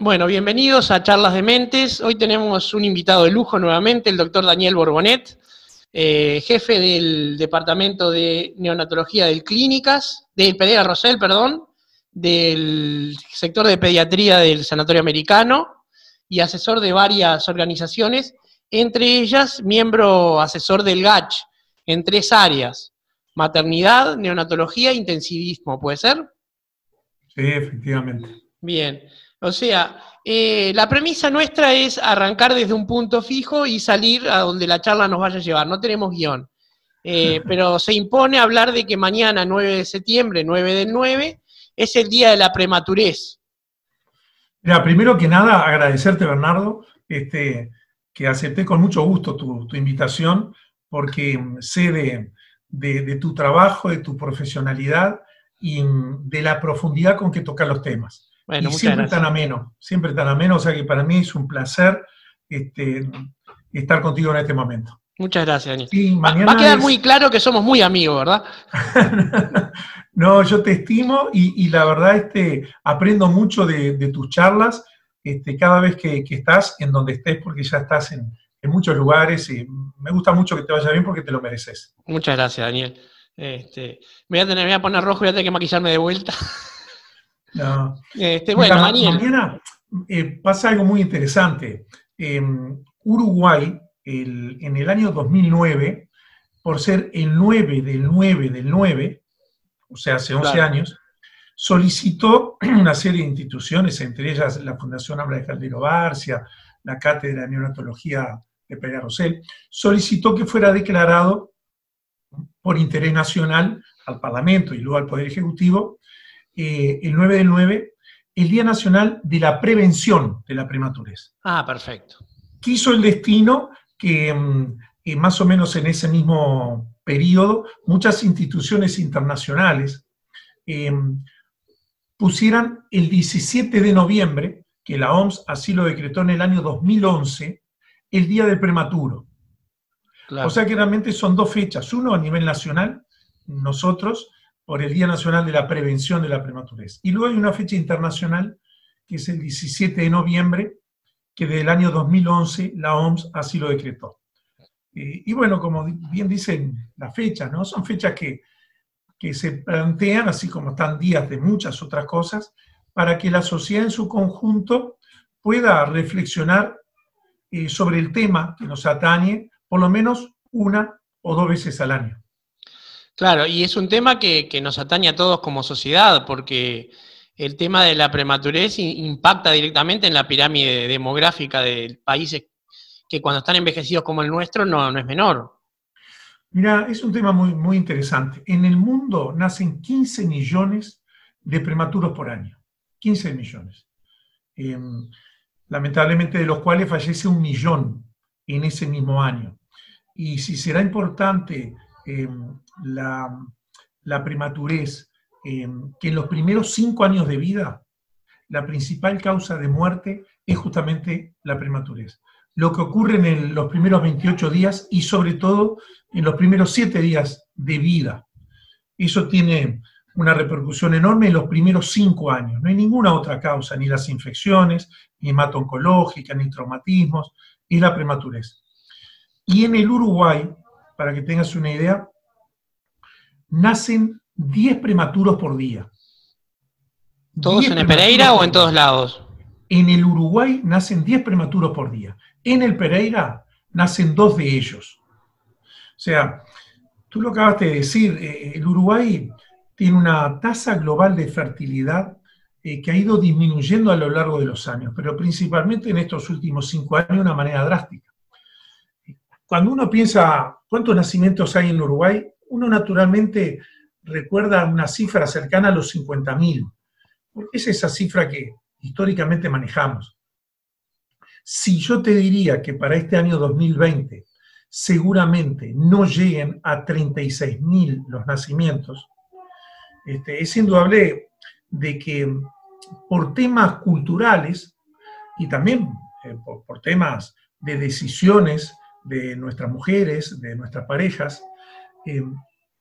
Bueno, bienvenidos a Charlas de Mentes. Hoy tenemos un invitado de lujo nuevamente, el doctor Daniel Borbonet, eh, jefe del Departamento de Neonatología del Clínicas, del Pereira Rosell, perdón, del sector de pediatría del Sanatorio Americano y asesor de varias organizaciones, entre ellas miembro asesor del GACH, en tres áreas, maternidad, neonatología e intensivismo, ¿puede ser? Sí, efectivamente. Bien. O sea, eh, la premisa nuestra es arrancar desde un punto fijo y salir a donde la charla nos vaya a llevar. No tenemos guion. Eh, pero se impone hablar de que mañana, 9 de septiembre, 9 del 9, es el día de la prematurez. Mira, primero que nada, agradecerte, Bernardo, este, que acepté con mucho gusto tu, invitación, porque sé de, de, tu trabajo, de tu profesionalidad y de la profundidad con que tocas los temas y siempre tan ameno, siempre tan ameno, o sea que para mí es un placer este, estar contigo en este momento. Muchas gracias, Daniel. va, a quedar muy claro que somos muy amigos, ¿verdad? no, yo te estimo y, la verdad este, aprendo mucho de, tus charlas este, cada vez que, estás en donde estés, porque ya estás en, muchos lugares y me gusta mucho que te vaya bien porque te lo mereces. Muchas gracias, Daniel. Este, me, voy a tener, me voy a poner rojo y voy a tener que maquillarme de vuelta. No. Este, bueno, mañana eh, pasa algo muy interesante. Uruguay, en el año 2009, por ser el 9 del 9 del 9, o sea, hace 11 años, solicitó una serie de instituciones, entre ellas la Fundación Habla de Caldero Barcia, la Cátedra de Neonatología de Pereira Rosell, solicitó que fuera declarado por interés nacional al Parlamento y luego al Poder Ejecutivo eh, el 9 del 9, el Día Nacional de la Prevención de la Prematurez. Ah, perfecto. Quiso el destino que mm, eh, más o menos en ese mismo periodo muchas instituciones internacionales eh, pusieran el 17 de noviembre, que la OMS así lo decretó en el año 2011, el Día del Prematuro. O sea que realmente son dos fechas, uno a nivel nacional, nosotros, por el Día Nacional de la Prevención de la Prematurez. Y luego hay una fecha internacional, que es el 17 de noviembre, que del año 2011 la OMS así lo decretó. Eh, y bueno, como bien dicen las fechas, ¿no? Son fechas que, que se plantean, así como están días de muchas otras cosas, para que la sociedad en su conjunto pueda reflexionar eh, sobre el tema que nos atañe por lo menos una o dos veces al año. Claro, y es un tema que, nos atañe a todos como sociedad, porque el tema de la prematurez impacta directamente en la pirámide demográfica de países que cuando están envejecidos como el nuestro no, no es menor. Mira, es un tema muy, muy interesante. En el mundo nacen 15 millones de prematuros por año. 15 millones. Em, lamentablemente de los cuales fallece un millón en ese mismo año. Y si será importante em, la, prematurez, em, que en los primeros cinco años de vida, la principal causa de muerte es justamente la prematurez. Lo que ocurre en los primeros 28 días y sobre todo en los primeros siete días de vida. Eso tiene una repercusión enorme en los primeros cinco años. No hay ninguna otra causa, ni las infecciones, ni hemato-oncológica, ni traumatismos, es la prematurez. Y en el Uruguay, para que tengas una idea, nacen 10 prematuros por día. ¿Todos en el Pereira o en todos lados? En el Uruguay nacen 10 prematuros por día. En el Pereira nacen dos de ellos. O sea, tú lo acabaste de decir, eh, el Uruguay tiene una tasa global de fertilidad eh, que ha ido disminuyendo a lo largo de los años, pero principalmente en estos últimos cinco años de una manera drástica. Cuando uno piensa cuántos nacimientos hay en Uruguay, uno naturalmente recuerda una cifra cercana a los 50.000, porque es esa cifra que históricamente manejamos. Si yo te diría que para este año 2020 seguramente no lleguen a 36.000 los nacimientos, este, es indudable de que por temas culturales y también eh, por temas de decisiones de nuestras mujeres, de nuestras parejas, eh,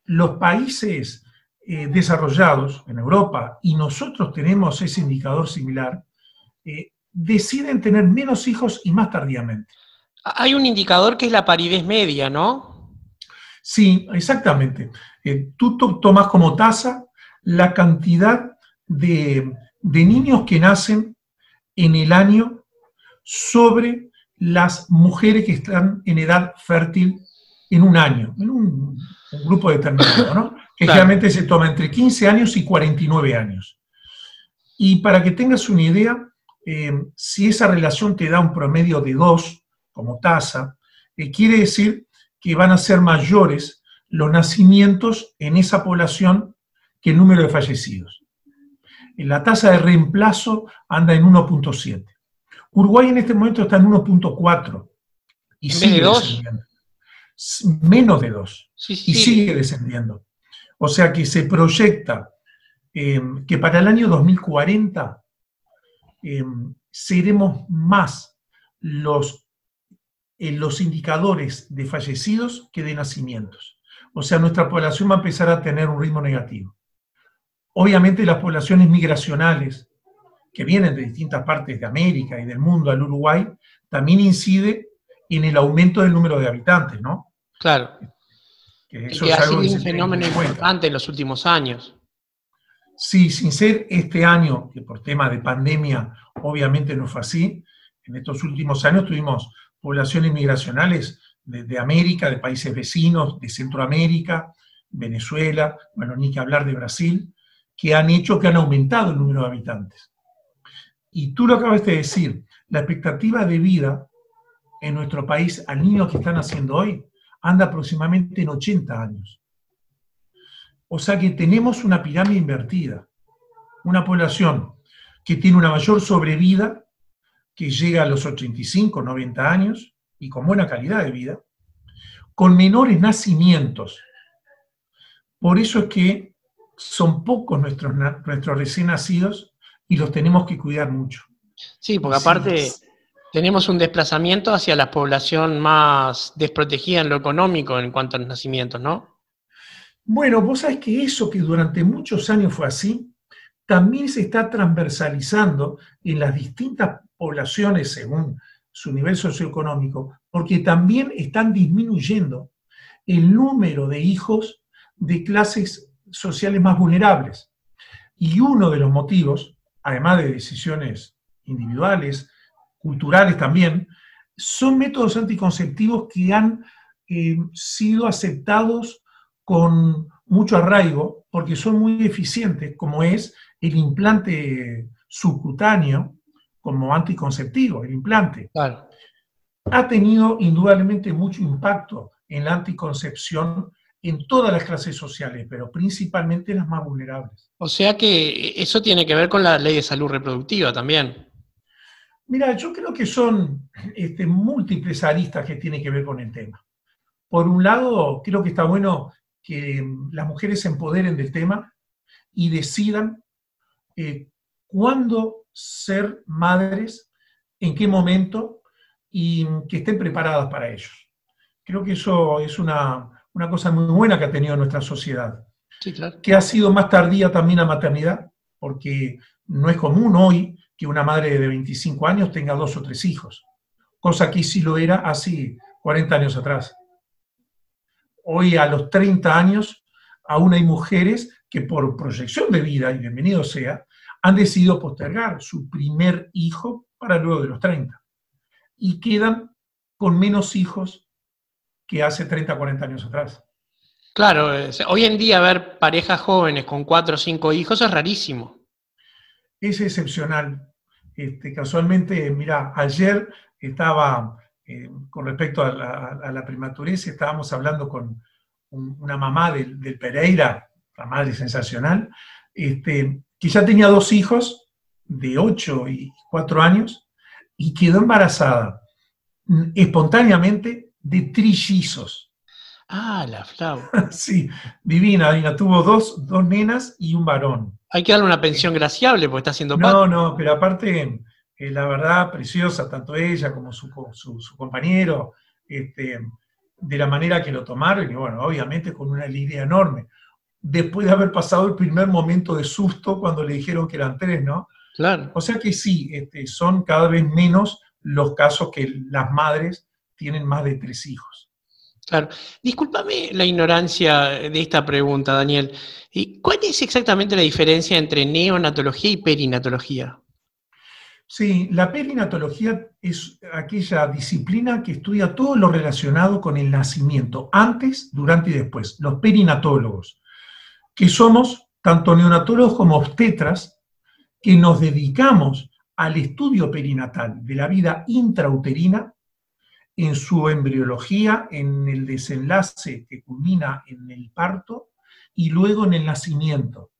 los países eh, desarrollados en Europa, y nosotros tenemos ese indicador similar, eh, deciden tener menos hijos y más tardíamente. Hay un indicador que es la paridez media, ¿no? Sí, exactamente. Tú tomas como tasa la cantidad de, de niños que nacen en el año sobre las mujeres que están en edad fértil en un año, en un, grupo determinado, ¿no? Que generalmente se toma entre 15 años y 49 años. Y para que tengas una idea, eh, si esa relación te da un promedio de 2 como tasa, eh, quiere decir que van a ser mayores los nacimientos en esa población que el número de fallecidos. La tasa de reemplazo anda en 1.7. Uruguay en este momento está en 1.4 y sigue descendiendo. Menos de 2 y sigue descendiendo. O sea que se proyecta eh, que para el año 2040 eh, seremos más los, eh, los indicadores de fallecidos que de nacimientos. O sea, nuestra población va a empezar a tener un ritmo negativo. Obviamente las poblaciones migracionales que vienen de distintas partes de América y del mundo al Uruguay, también incide en el aumento del número de habitantes, ¿no? Claro. Que eso ha sido un fenómeno importante en los últimos años. Sí, sin ser este año, que por tema de pandemia obviamente no fue así, en estos últimos años tuvimos poblaciones migracionales de, de América, de países vecinos, de Centroamérica, Venezuela, bueno, ni que hablar de Brasil, que han hecho que han aumentado el número de habitantes. Y tú lo acabas de decir, la expectativa de vida en nuestro país al niño que están haciendo hoy anda aproximadamente en 80 años. O sea que tenemos una pirámide invertida, una población que tiene una mayor sobrevida, que llega a los 85, 90 años y con buena calidad de vida, con menores nacimientos. Por eso es que son pocos nuestros, nuestros recién nacidos y los tenemos que cuidar mucho. Sí, porque aparte tenemos un desplazamiento hacia la población más desprotegida en lo económico en cuanto a los nacimientos, ¿no? Bueno, vos sabés que eso que durante muchos años fue así, también se está transversalizando en las distintas poblaciones según su nivel socioeconómico, porque también están disminuyendo el número de hijos de clases sociales más vulnerables. Y uno de los motivos, además de decisiones individuales, culturales también, son métodos anticonceptivos que han eh, sido aceptados con mucho arraigo porque son muy eficientes, como es el implante subcutáneo como anticonceptivo, el implante. Ha tenido indudablemente mucho impacto en la anticoncepción en todas las clases sociales, pero principalmente en las más vulnerables. O sea que eso tiene que ver con la ley de salud reproductiva también. Mira, yo creo que son este, múltiples aristas que tienen que ver con el tema. Por un lado, creo que está bueno que las mujeres se empoderen del tema y decidan eh, cuándo ser madres, en qué momento y que estén preparadas para ello. Creo que eso es una, una cosa muy buena que ha tenido nuestra sociedad. Sí, claro. Que ha sido más tardía también la maternidad, porque no es común hoy que una madre de 25 años tenga dos o tres hijos, cosa que sí lo era hace 40 años atrás. Hoy a los 30 años aún hay mujeres que por proyección de vida, y bienvenido sea, han decidido postergar su primer hijo para luego de los 30 y quedan con menos hijos que hace 30, 40 años atrás. Claro, hoy en día ver parejas jóvenes con cuatro o cinco hijos es rarísimo es excepcional. Este, casualmente, mira, ayer estaba, eh, con respecto a la, prematurez, estábamos hablando con una mamá del, Pereira, la madre sensacional, este, que ya tenía dos hijos de 8 y 4 años y quedó embarazada mm, espontáneamente de trillizos. Ah, la flauta. sí, divina, divina. Tuvo dos, dos nenas y un varón. Hay que darle una pensión graciable porque está haciendo No, no, pero aparte, eh, la verdad, preciosa, tanto ella como su, compañero, este, de la manera que lo tomaron, y bueno, obviamente con una alegría enorme. Después de haber pasado el primer momento de susto cuando le dijeron que eran tres, ¿no? Claro. O sea que sí, este, son cada vez menos los casos que las madres tienen más de tres hijos. Claro. Discúlpame la ignorancia de esta pregunta, Daniel. ¿Cuál es exactamente la diferencia entre neonatología y perinatología? Sí, la perinatología es aquella disciplina que estudia todo lo relacionado con el nacimiento, antes, durante y después, los perinatólogos, que somos tanto neonatólogos como obstetras, que nos dedicamos al estudio perinatal de la vida intrauterina en su embriología, en el desenlace que culmina en el parto y luego en el nacimiento.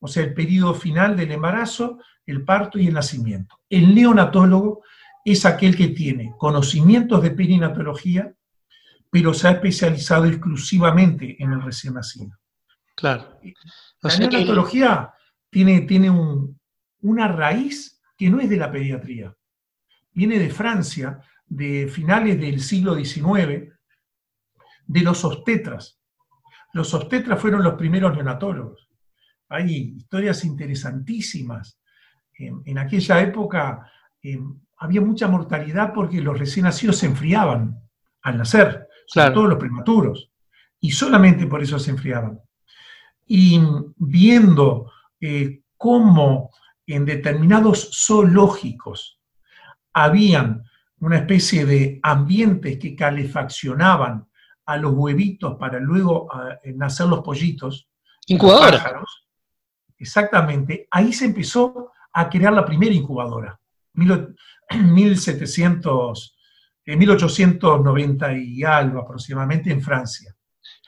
O sea, el periodo final del embarazo, el parto y el nacimiento. El neonatólogo es aquel que tiene conocimientos de perinatología, pero se ha especializado exclusivamente en el recién nacido. Claro. la neonatología tiene, tiene una raíz que no es de la pediatría. Viene de Francia, de finales del siglo XIX de los obstetras. Los obstetras fueron los primeros neonatólogos. Hay historias interesantísimas. En, aquella época em, había mucha mortalidad porque los recién nacidos se enfriaban al nacer, sobre todo los prematuros, y solamente por eso se enfriaban. Y viendo eh, cómo en determinados zoológicos habían una especie de ambientes que calefaccionaban a los huevitos para luego ah, eh, nacer los pollitos. Incubadora. Exactamente. Ahí se empezó a crear la primera incubadora. 1700, en 1890 y algo aproximadamente en Francia.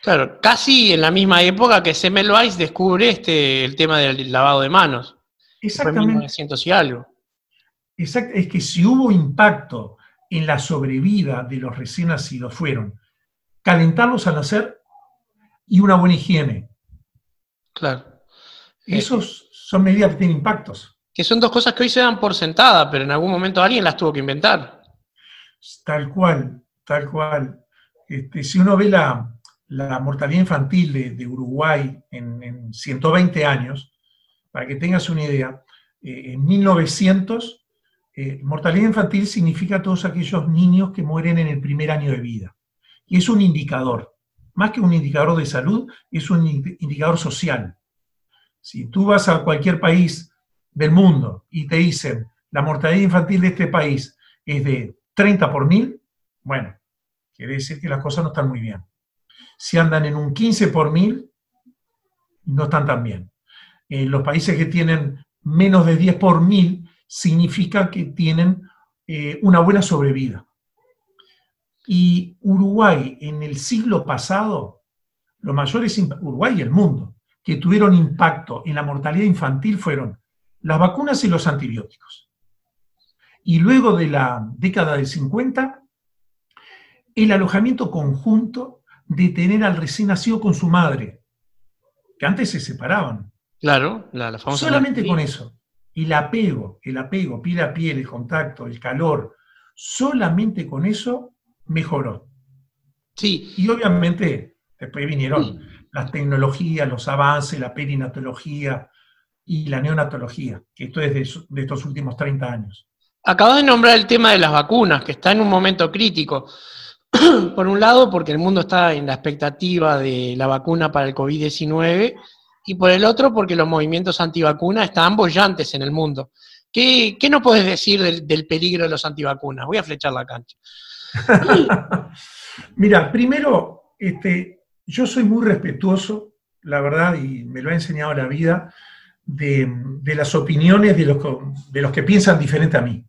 Claro, casi en la misma época que Semmelweis descubre este, el tema del lavado de manos. Exactamente. En 1900 y algo. Exacto, es que si hubo impacto en la sobrevida de los recién nacidos fueron calentarlos al nacer y una buena higiene. Claro. Esos son medidas que tienen impactos. Que son dos cosas que hoy se dan por sentada, pero en algún momento alguien las tuvo que inventar. Tal cual, tal cual. Este, si uno ve la, mortalidad infantil de, Uruguay en, 120 años, para que tengas una idea, eh, en 1900 eh, mortalidad infantil significa todos aquellos niños que mueren en el primer año de vida. Y es un indicador. Más que un indicador de salud, es un indicador social. Si tú vas a cualquier país del mundo y te dicen la mortalidad infantil de este país es de 30 por mil, bueno, quiere decir que las cosas no están muy bien. Si andan en un 15 por mil, no están tan bien. En los países que tienen menos de 10 por mil, significa que tienen eh, una buena sobrevida. Y Uruguay en el siglo pasado, los mayores, Uruguay y el mundo, que tuvieron impacto en la mortalidad infantil fueron las vacunas y los antibióticos. Y luego de la década del 50, el alojamiento conjunto de tener al recién nacido con su madre, que antes se separaban. Claro, la, famosa. Solamente con eso el apego, el apego, piel a piel, el contacto, el calor, solamente con eso mejoró. Sí. Y obviamente después vinieron las tecnologías, los avances, la perinatología y la neonatología, que esto es de, estos últimos 30 años. Acabas de nombrar el tema de las vacunas, que está en un momento crítico. Por un lado, porque el mundo está en la expectativa de la vacuna para el COVID-19 y por el otro porque los movimientos antivacunas están bollantes en el mundo. ¿Qué, qué no puedes decir del, peligro de los antivacunas? Voy a flechar la cancha. Mira, primero, este, yo soy muy respetuoso, la verdad, y me lo ha enseñado la vida, de, las opiniones de los, que piensan diferente a mí.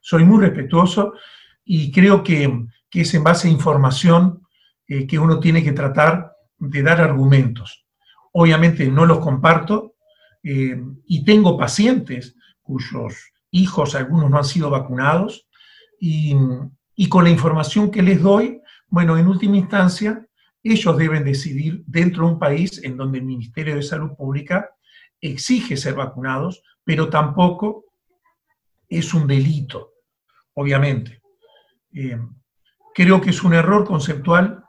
Soy muy respetuoso y creo que, es en base a información eh, que uno tiene que tratar de dar argumentos. Obviamente no los comparto eh, y tengo pacientes cuyos hijos, algunos no han sido vacunados, y, con la información que les doy, bueno, en última instancia, ellos deben decidir dentro de un país en donde el Ministerio de Salud Pública exige ser vacunados, pero tampoco es un delito, obviamente. Eh, creo que es un error conceptual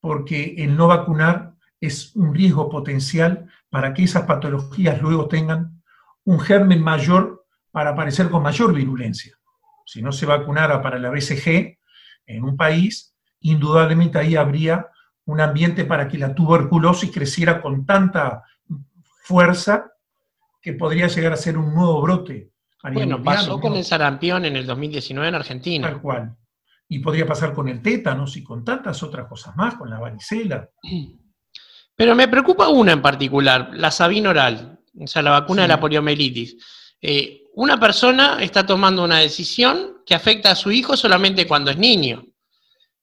porque el no vacunar es un riesgo potencial para que esas patologías luego tengan un germen mayor para aparecer con mayor virulencia. Si no se vacunara para la BCG en un país, indudablemente ahí habría un ambiente para que la tuberculosis creciera con tanta fuerza que podría llegar a ser un nuevo brote. bueno, pasó con el sarampión en el 2019 en Argentina. Tal cual. Y podría pasar con el tétanos y con tantas otras cosas más, con la varicela. Pero me preocupa una en particular, la sabina oral, o sea, la vacuna de la poliomielitis. Eh, una persona está tomando una decisión que afecta a su hijo solamente cuando es niño.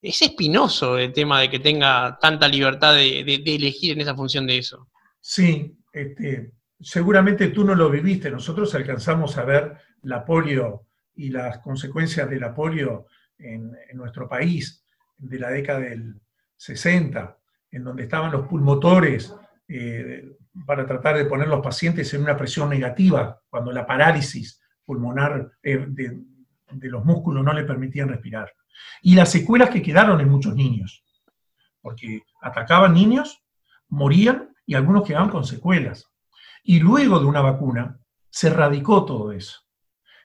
Es espinoso el tema de que tenga tanta libertad de, elegir en esa función de eso. Sí, este, seguramente tú no lo viviste. Nosotros alcanzamos a ver la polio y las consecuencias de la polio en, en nuestro país de la década del 60 en donde estaban los pulmotores eh, para tratar de poner los pacientes en una presión negativa, cuando la parálisis pulmonar eh, de, los músculos no le permitían respirar. Y las secuelas que quedaron en muchos niños, porque atacaban niños, morían y algunos quedaban con secuelas. Y luego de una vacuna se radicó todo eso.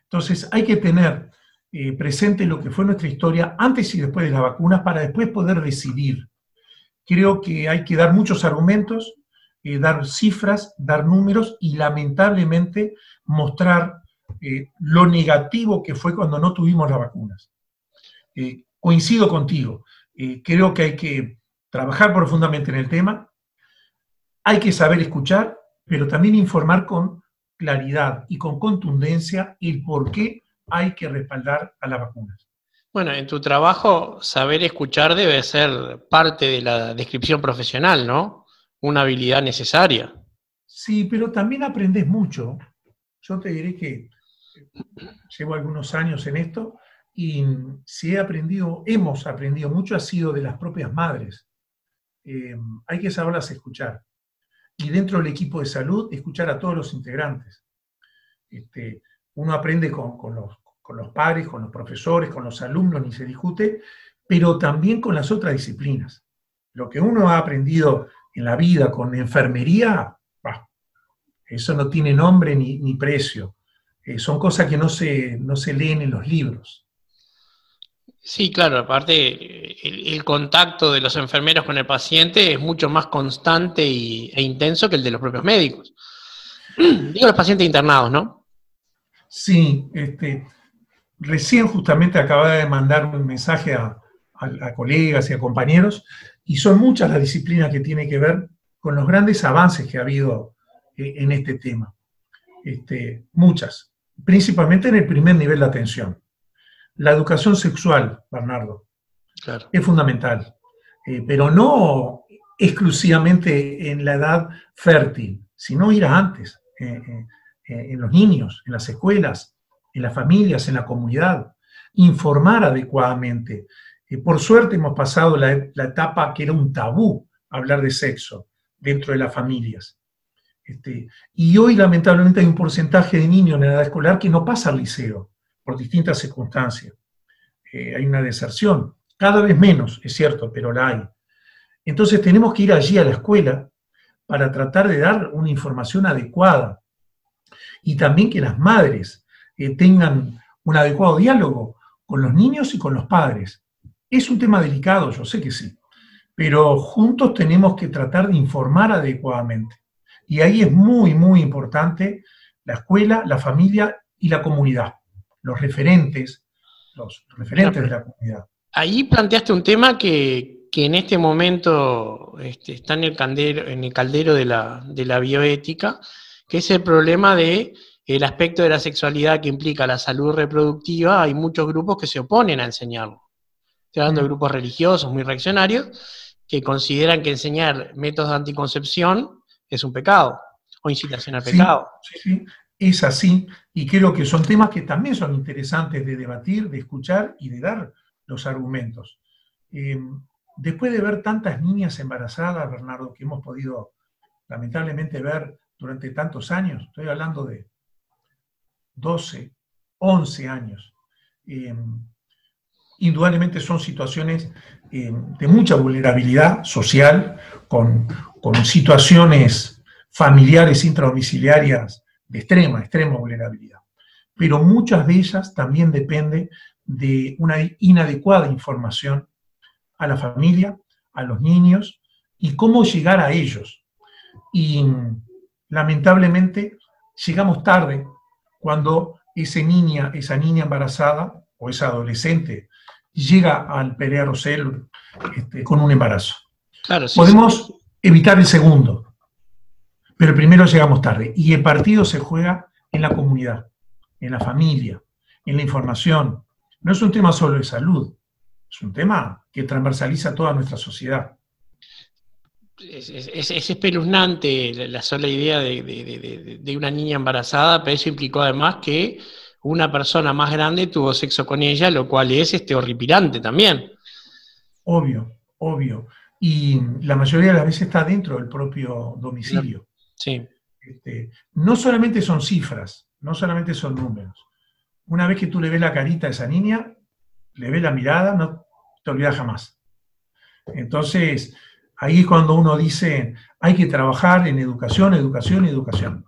Entonces hay que tener eh, presente lo que fue nuestra historia antes y después de la vacuna para después poder decidir creo que hay que dar muchos argumentos, eh, dar cifras, dar números y lamentablemente mostrar eh, lo negativo que fue cuando no tuvimos las vacunas. Eh, coincido contigo, creo que hay que trabajar profundamente en el tema, hay que saber escuchar, pero también informar con claridad y con contundencia el por qué hay que respaldar a las vacunas. Bueno, en tu trabajo, saber escuchar debe ser parte de la descripción profesional, ¿no? Una habilidad necesaria. Sí, pero también aprendes mucho. Yo te diré que llevo algunos años en esto y si he aprendido, hemos aprendido mucho, ha sido de las propias madres. Eh, hay que saberlas escuchar. Y dentro del equipo de salud, escuchar a todos los integrantes. Este, uno aprende con, con, los, con los padres, con los profesores, con los alumnos, ni se discute, pero también con las otras disciplinas. Lo que uno ha aprendido en la vida con enfermería, eso no tiene nombre ni, precio. Eh, son cosas que no se, no se leen en los libros. Sí, claro, aparte el, contacto de los enfermeros con el paciente es mucho más constante e intenso que el de los propios médicos. Digo los pacientes internados, ¿no? Sí, este, Recién justamente acababa de mandar un mensaje a, colegas y a compañeros, y son muchas las disciplinas que tienen que ver con los grandes avances que ha habido eh, en este tema. Este, muchas, principalmente en el primer nivel de atención. La educación sexual, Bernardo, es fundamental, eh, pero no exclusivamente en la edad fértil, sino ir antes, eh, en los niños, en las escuelas, en las familias, en la comunidad, informar adecuadamente. Por suerte hemos pasado la, etapa que era un tabú hablar de sexo dentro de las familias. Este, y hoy lamentablemente hay un porcentaje de niños en la edad escolar que no pasa al liceo por distintas circunstancias. Eh, hay una deserción, cada vez menos, es cierto, pero la hay. Entonces tenemos que ir allí a la escuela para tratar de dar una información adecuada. Y también que las madres tengan un adecuado diálogo con los niños y con los padres. Es un tema delicado, yo sé que sí, pero juntos tenemos que tratar de informar adecuadamente. Y ahí es muy, muy importante la escuela, la familia y la comunidad, los referentes, los referentes de la comunidad. Ahí planteaste un tema que, en este momento este, está en el, caldero, en el caldero de la, de la bioética, que es el problema de el aspecto de la sexualidad que implica la salud reproductiva, hay muchos grupos que se oponen a enseñarlo. Estoy hablando de mm. grupos religiosos muy reaccionarios que consideran que enseñar métodos de anticoncepción es un pecado o incitación al pecado. Sí, sí, es así y creo que son temas que también son interesantes de debatir, de escuchar y de dar los argumentos. Em, después de ver tantas niñas embarazadas, Bernardo, que hemos podido lamentablemente ver durante tantos años, estoy hablando de 12, 11 años. Eh, indudablemente son situaciones eh, de mucha vulnerabilidad social, con, situaciones familiares intradomiciliarias de extrema, extrema vulnerabilidad. pero muchas de ellas también dependen de una inadecuada información a la familia, a los niños y cómo llegar a ellos. Y lamentablemente llegamos tarde cuando esa niña, esa niña embarazada o esa adolescente llega al Perea Rosell este, con un embarazo. Podemos evitar el segundo, pero primero llegamos tarde. Y el partido se juega en la comunidad, en la familia, en la información. No es un tema solo de salud, es un tema que transversaliza toda nuestra sociedad. Es, espeluznante la sola idea de, una niña embarazada, pero eso implicó además que una persona más grande tuvo sexo con ella, lo cual es este horripilante también. Obvio, obvio. Y la mayoría de las veces está dentro del propio domicilio. Sí. Este, no solamente son cifras, no solamente son números. Una vez que tú le ves la carita a esa niña, le ves la mirada, no te olvidas jamás. Entonces, ahí es cuando uno dice, hay que trabajar en educación, educación, educación.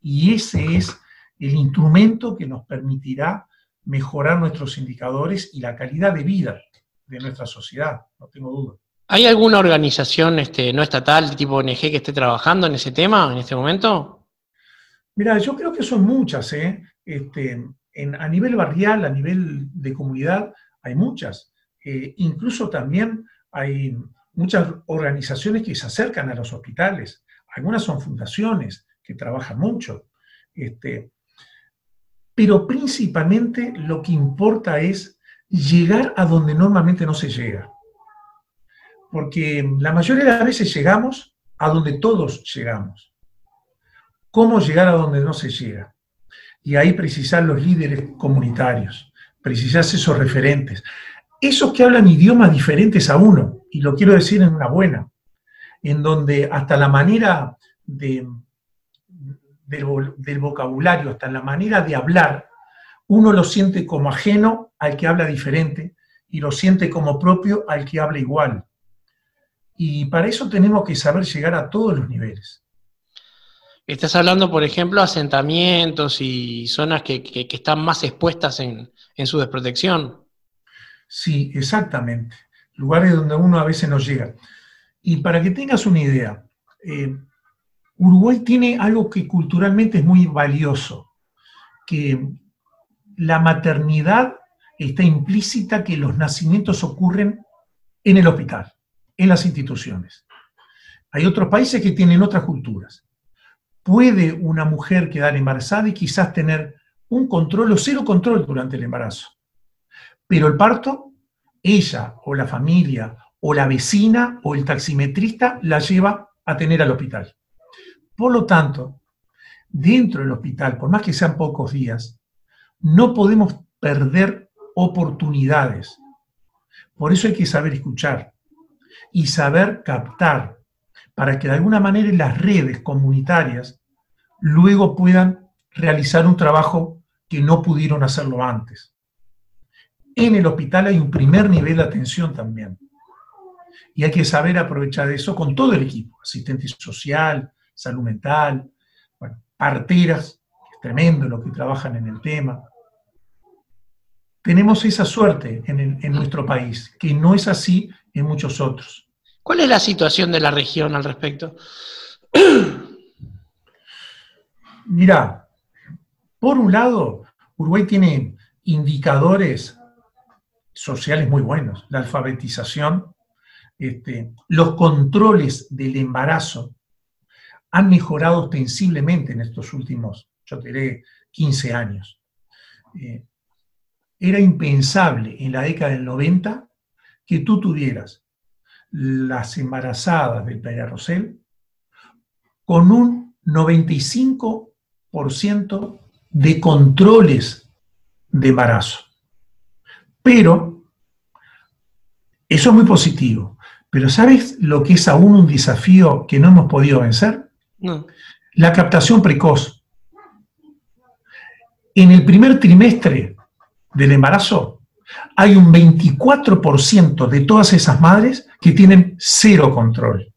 Y ese es el instrumento que nos permitirá mejorar nuestros indicadores y la calidad de vida de nuestra sociedad, no tengo duda. ¿Hay alguna organización este, no estatal, tipo ONG, que esté trabajando en ese tema en este momento? Mira, yo creo que son muchas. ¿eh? Este, a nivel barrial, a nivel de comunidad, hay muchas. Eh, incluso también hay muchas organizaciones que se acercan a los hospitales. Algunas son fundaciones que trabajan mucho. Este, pero principalmente lo que importa es llegar a donde normalmente no se llega. Porque la mayoría de las veces llegamos a donde todos llegamos. ¿Cómo llegar a donde no se llega? Y ahí precisar los líderes comunitarios, precisar esos referentes, esos que hablan idiomas diferentes a uno, y lo quiero decir en una buena, en donde hasta la manera de, del, vocabulario, hasta la manera de hablar, uno lo siente como ajeno al que habla diferente y lo siente como propio al que habla igual. Y para eso tenemos que saber llegar a todos los niveles. Estás hablando, por ejemplo, asentamientos y zonas que, están más expuestas en, su desprotección. Sí, exactamente. Lugares donde uno a veces no llega. Y para que tengas una idea, eh, Uruguay tiene algo que culturalmente es muy valioso, que la maternidad está implícita que los nacimientos ocurren en el hospital, en las instituciones. Hay otros países que tienen otras culturas puede una mujer quedar embarazada y quizás tener un control o cero control durante el embarazo. Pero el parto, ella o la familia o la vecina o el taximetrista la lleva a tener al hospital. Por lo tanto, dentro del hospital, por más que sean pocos días, no podemos perder oportunidades. Por eso hay que saber escuchar y saber captar para que de alguna manera las redes comunitarias luego puedan realizar un trabajo que no pudieron hacerlo antes. En el hospital hay un primer nivel de atención también. Y hay que saber aprovechar eso con todo el equipo, asistente social, salud mental, parteras, que es tremendo lo que trabajan en el tema. Tenemos esa suerte en, en nuestro país, que no es así en muchos otros. ¿Cuál es la situación de la región al respecto? Mira, por un lado, Uruguay tiene indicadores sociales muy buenos, la alfabetización, este, los controles del embarazo han mejorado ostensiblemente en estos últimos, yo diré, 15 años. Eh, era impensable en la década del 90 que tú tuvieras las embarazadas del Rosell con un 95% de controles de embarazo. Pero, eso es muy positivo. Pero ¿sabes lo que es aún un desafío que no hemos podido vencer? La captación precoz. En el primer trimestre del embarazo, hay un 24% de todas esas madres que tienen cero control.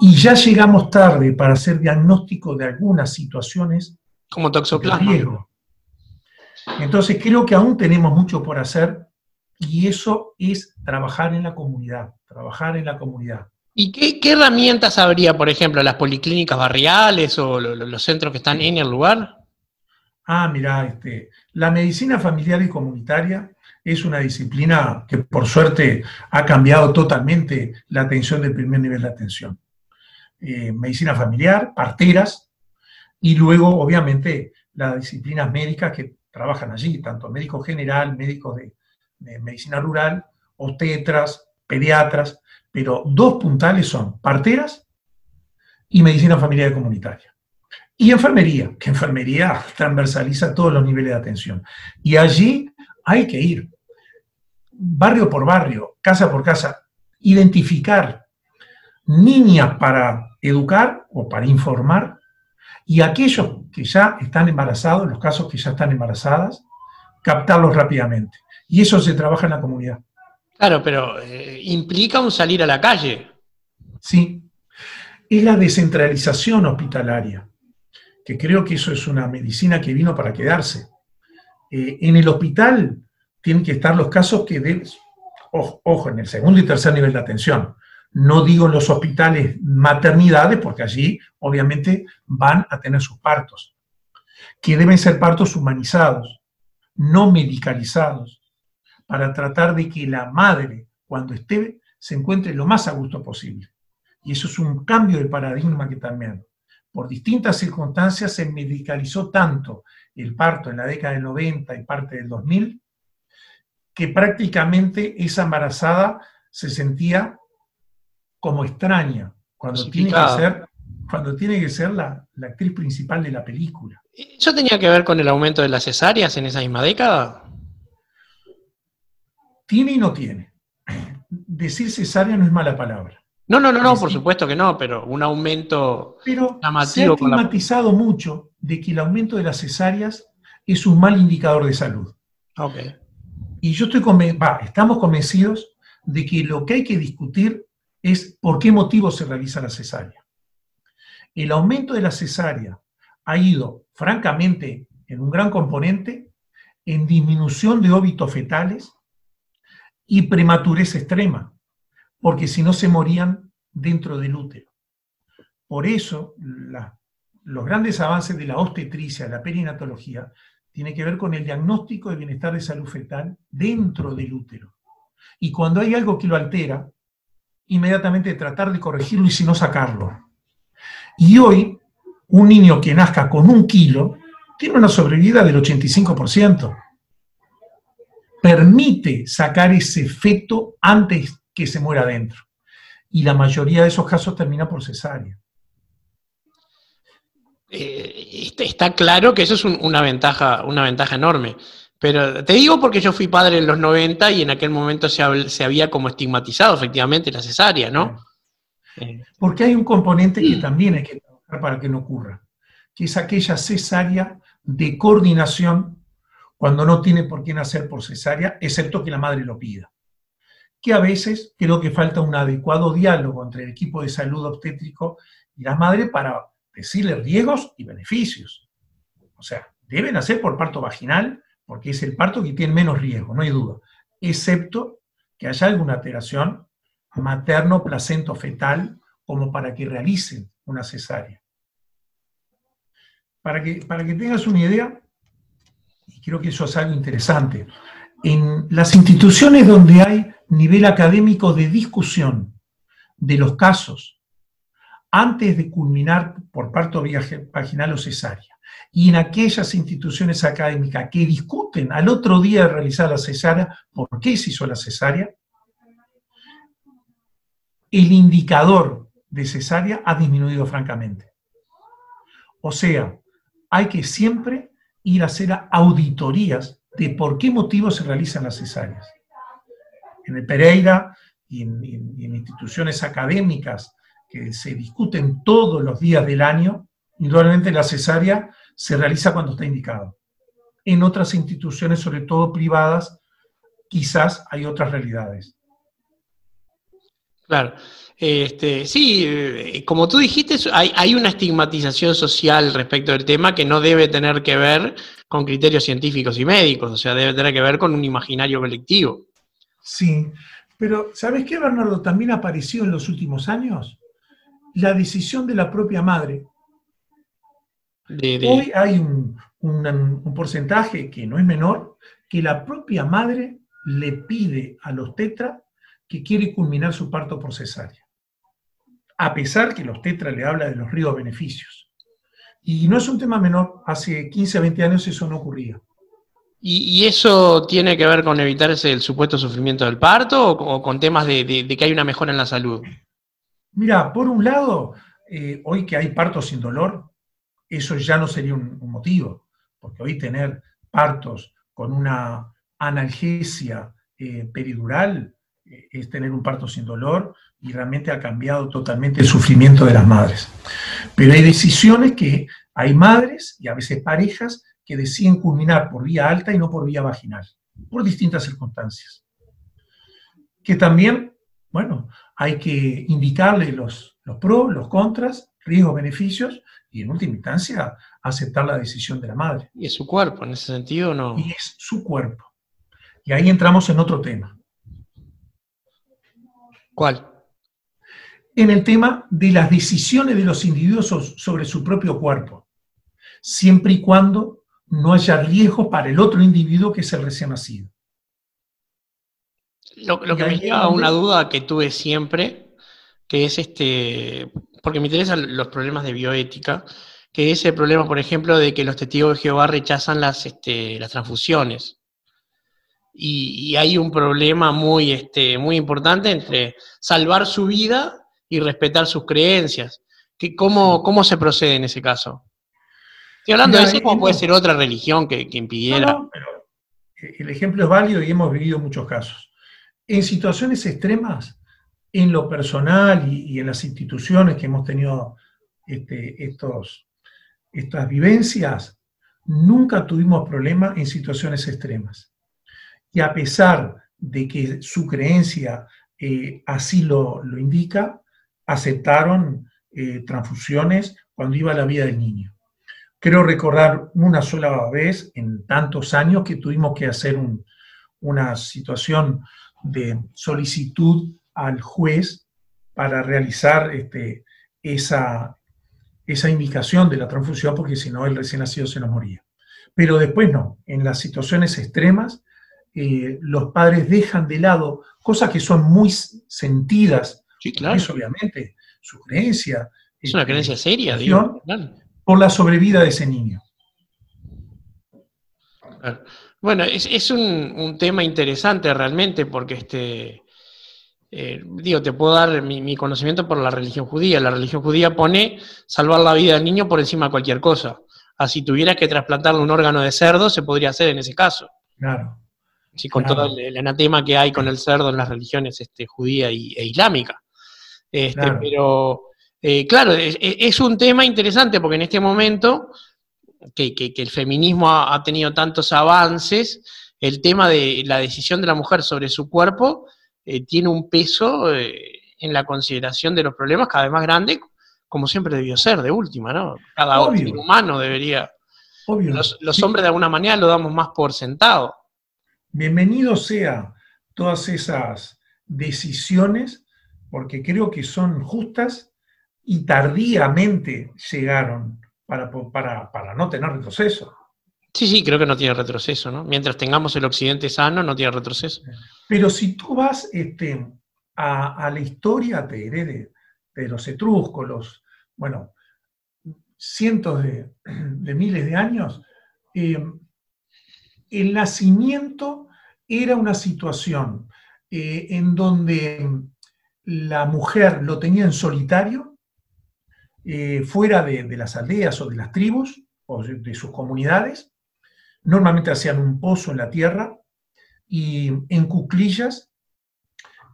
Y ya llegamos tarde para hacer diagnóstico de algunas situaciones Como toxoplasma. Entonces creo que aún tenemos mucho por hacer y eso es trabajar en la comunidad, trabajar en la comunidad. ¿Y qué, herramientas habría, por ejemplo, las policlínicas barriales o los centros que están en el lugar? Ah, mira, este, la medicina familiar y comunitaria es una disciplina que por suerte ha cambiado totalmente la atención del primer nivel de atención. Eh, medicina familiar, parteras, y luego, obviamente, las disciplinas médicas que trabajan allí, tanto médico general, médicos de, medicina rural, obstetras, pediatras, pero dos puntales son parteras y medicina familiar y comunitaria. Y enfermería, que enfermería transversaliza todos los niveles de atención. Y allí hay que ir, barrio por barrio, casa por casa, identificar niñas para educar o para informar y aquellos que ya están embarazados, los casos que ya están embarazadas, captarlos rápidamente. Y eso se trabaja en la comunidad. Claro, pero eh, implica un salir a la calle. Sí, es la descentralización hospitalaria, que creo que eso es una medicina que vino para quedarse. Eh, en el hospital tienen que estar los casos que debes, ojo, en el segundo y tercer nivel de atención. No digo en los hospitales maternidades, porque allí obviamente van a tener sus partos, que deben ser partos humanizados, no medicalizados, para tratar de que la madre, cuando esté, se encuentre lo más a gusto posible. Y eso es un cambio de paradigma que también, por distintas circunstancias, se medicalizó tanto el parto en la década del 90 y parte del 2000, que prácticamente esa embarazada se sentía como extraña cuando tiene que ser, cuando tiene que ser la, actriz principal de la película. ¿Eso tenía que ver con el aumento de las cesáreas en esa misma década? Tiene y no tiene. Decir cesárea no es mala palabra. No, no, no, no, por supuesto que no, pero un aumento pero Se ha estigmatizado mucho de que el aumento de las cesáreas es un mal indicador de salud. Okay. Y yo estoy convencido, estamos convencidos de que lo que hay que discutir es por qué motivo se realiza la cesárea. El aumento de la cesárea ha ido, francamente, en un gran componente, en disminución de óbitos fetales y prematurez extrema, porque si no se morían dentro del útero. Por eso, los grandes avances de la obstetricia, la perinatología, tienen que ver con el diagnóstico de bienestar de salud fetal dentro del útero. Y cuando hay algo que lo altera, inmediatamente tratar de corregirlo y si no sacarlo. Y hoy, un niño que nazca con un kilo tiene una sobrevida del 85%. Permite sacar ese feto antes que se muera adentro. Y la mayoría de esos casos termina por cesárea. Eh, está claro que eso es una, ventaja, una ventaja enorme. Pero te digo porque yo fui padre en los 90 y en aquel momento se, había como estigmatizado efectivamente la cesárea, ¿no? Eh. Porque hay un componente que también hay que trabajar para que no ocurra, que es aquella cesárea de coordinación cuando no tiene por qué nacer por cesárea, excepto que la madre lo pida. Que a veces creo que falta un adecuado diálogo entre el equipo de salud obstétrico y la madre para decirle riesgos y beneficios. O sea, debe nacer por parto vaginal porque es el parto que tiene menos riesgo, no hay duda, excepto que haya alguna alteración materno, placento, fetal, como para que realicen una cesárea. Para que, para que tengas una idea, y creo que eso es algo interesante, en las instituciones donde hay nivel académico de discusión de los casos antes de culminar por parto vaginal o cesárea, y en aquellas instituciones académicas que discuten al otro día de realizar la cesárea, ¿por qué se hizo la cesárea? El indicador de cesárea ha disminuido francamente. O sea, hay que siempre ir a hacer auditorías de por qué motivo se realizan las cesáreas. En el Pereira y en, en instituciones académicas que se discuten todos los días del año, indudablemente la cesárea se realiza cuando está indicado. En otras instituciones, sobre todo privadas, quizás hay otras realidades. Claro. Este, sí, eh, como tú dijiste, hay, una estigmatización social respecto del tema que no debe tener que ver con criterios científicos y médicos, o sea, debe tener que ver con un imaginario colectivo. Sí, pero ¿sabes qué, Bernardo? También apareció en los últimos años la decisión de la propia madre. Hoy hay un, un porcentaje que no es menor, que la propia madre le pide a los tetra que quiere culminar su parto por cesárea a pesar que los tetra le habla de los ríos beneficios. Y no es un tema menor, hace 15 a 20 años eso no ocurría. ¿Y, eso tiene que ver con evitar el supuesto sufrimiento del parto o, con temas de, que hay una mejora en la salud? Mira, por un lado, eh, hoy que hay partos sin dolor, eso ya no sería un, motivo, porque hoy tener partos con una analgesia eh, peridural eh, es tener un parto sin dolor y realmente ha cambiado totalmente el sufrimiento de las madres. Pero hay decisiones que hay madres y a veces parejas que deciden culminar por vía alta y no por vía vaginal, por distintas circunstancias. Que también, bueno, hay que indicarle los, los pros, los contras, riesgos, beneficios y en última instancia aceptar la decisión de la madre. Y es su cuerpo, en ese sentido no. Y es su cuerpo. Y ahí entramos en otro tema. ¿Cuál? en el tema de las decisiones de los individuos sobre su propio cuerpo, siempre y cuando no haya riesgo para el otro individuo que es el recién nacido. Lo, que me lleva a una duda que tuve siempre, que es este, porque me interesan los problemas de bioética, que es el problema, por ejemplo, de que los testigos de Jehová rechazan las, este, las transfusiones. Y, hay un problema muy, este, muy importante entre salvar su vida y respetar sus creencias. cómo, ¿Cómo se procede en ese caso? Estoy hablando de eso como puede ser otra religión que, impidiera. pero el ejemplo es válido y hemos vivido muchos casos. En situaciones extremas, en lo personal y, en las instituciones que hemos tenido este, estos, estas vivencias, nunca tuvimos problemas en situaciones extremas. Y a pesar de que su creencia eh, así lo, lo, indica, aceptaron eh, transfusiones cuando iba la vida del niño. Creo recordar una sola vez en tantos años que tuvimos que hacer una situación de solicitud al juez para realizar este, esa, esa indicación de la transfusión, porque si no el recién nacido se nos moría. Pero después no, en las situaciones extremas, eh, los padres dejan de lado cosas que son muy sentidas Sí, claro. Es obviamente su creencia. Es una este, creencia seria, digo. Por la sobrevida de ese niño. Bueno, es, un, tema interesante realmente porque este, eh, digo, te puedo dar mi, conocimiento por la religión judía. La religión judía pone salvar la vida del niño por encima de cualquier cosa. Así tuvieras que trasplantarle un órgano de cerdo, se podría hacer en ese caso. Claro. Sí, con todo el, anatema que hay con el cerdo en las religiones este, judía y, e islámica. Este, pero, eh, claro, es, un tema interesante porque en este momento que, el feminismo ha, tenido tantos avances, el tema de la decisión de la mujer sobre su cuerpo eh, tiene un peso eh, en la consideración de los problemas cada vez más grande, como siempre debió ser, de última, ¿no? Cada humano debería. Los, los hombres de alguna manera lo damos más por sentado. Bienvenido sea todas esas decisiones porque creo que son justas y tardíamente llegaron para, para, no tener retroceso. Sí, sí, creo que no tiene retroceso, ¿no? Mientras tengamos el occidente sano, no tiene retroceso. Pero si tú vas este, a, la historia, te diré, de, los etruscos, los, bueno, cientos de, miles de años, eh, el nacimiento era una situación eh, en donde la mujer lo tenía en solitario, eh, fuera de, las aldeas o de las tribus o de, sus comunidades. Normalmente hacían un pozo en la tierra y en cuclillas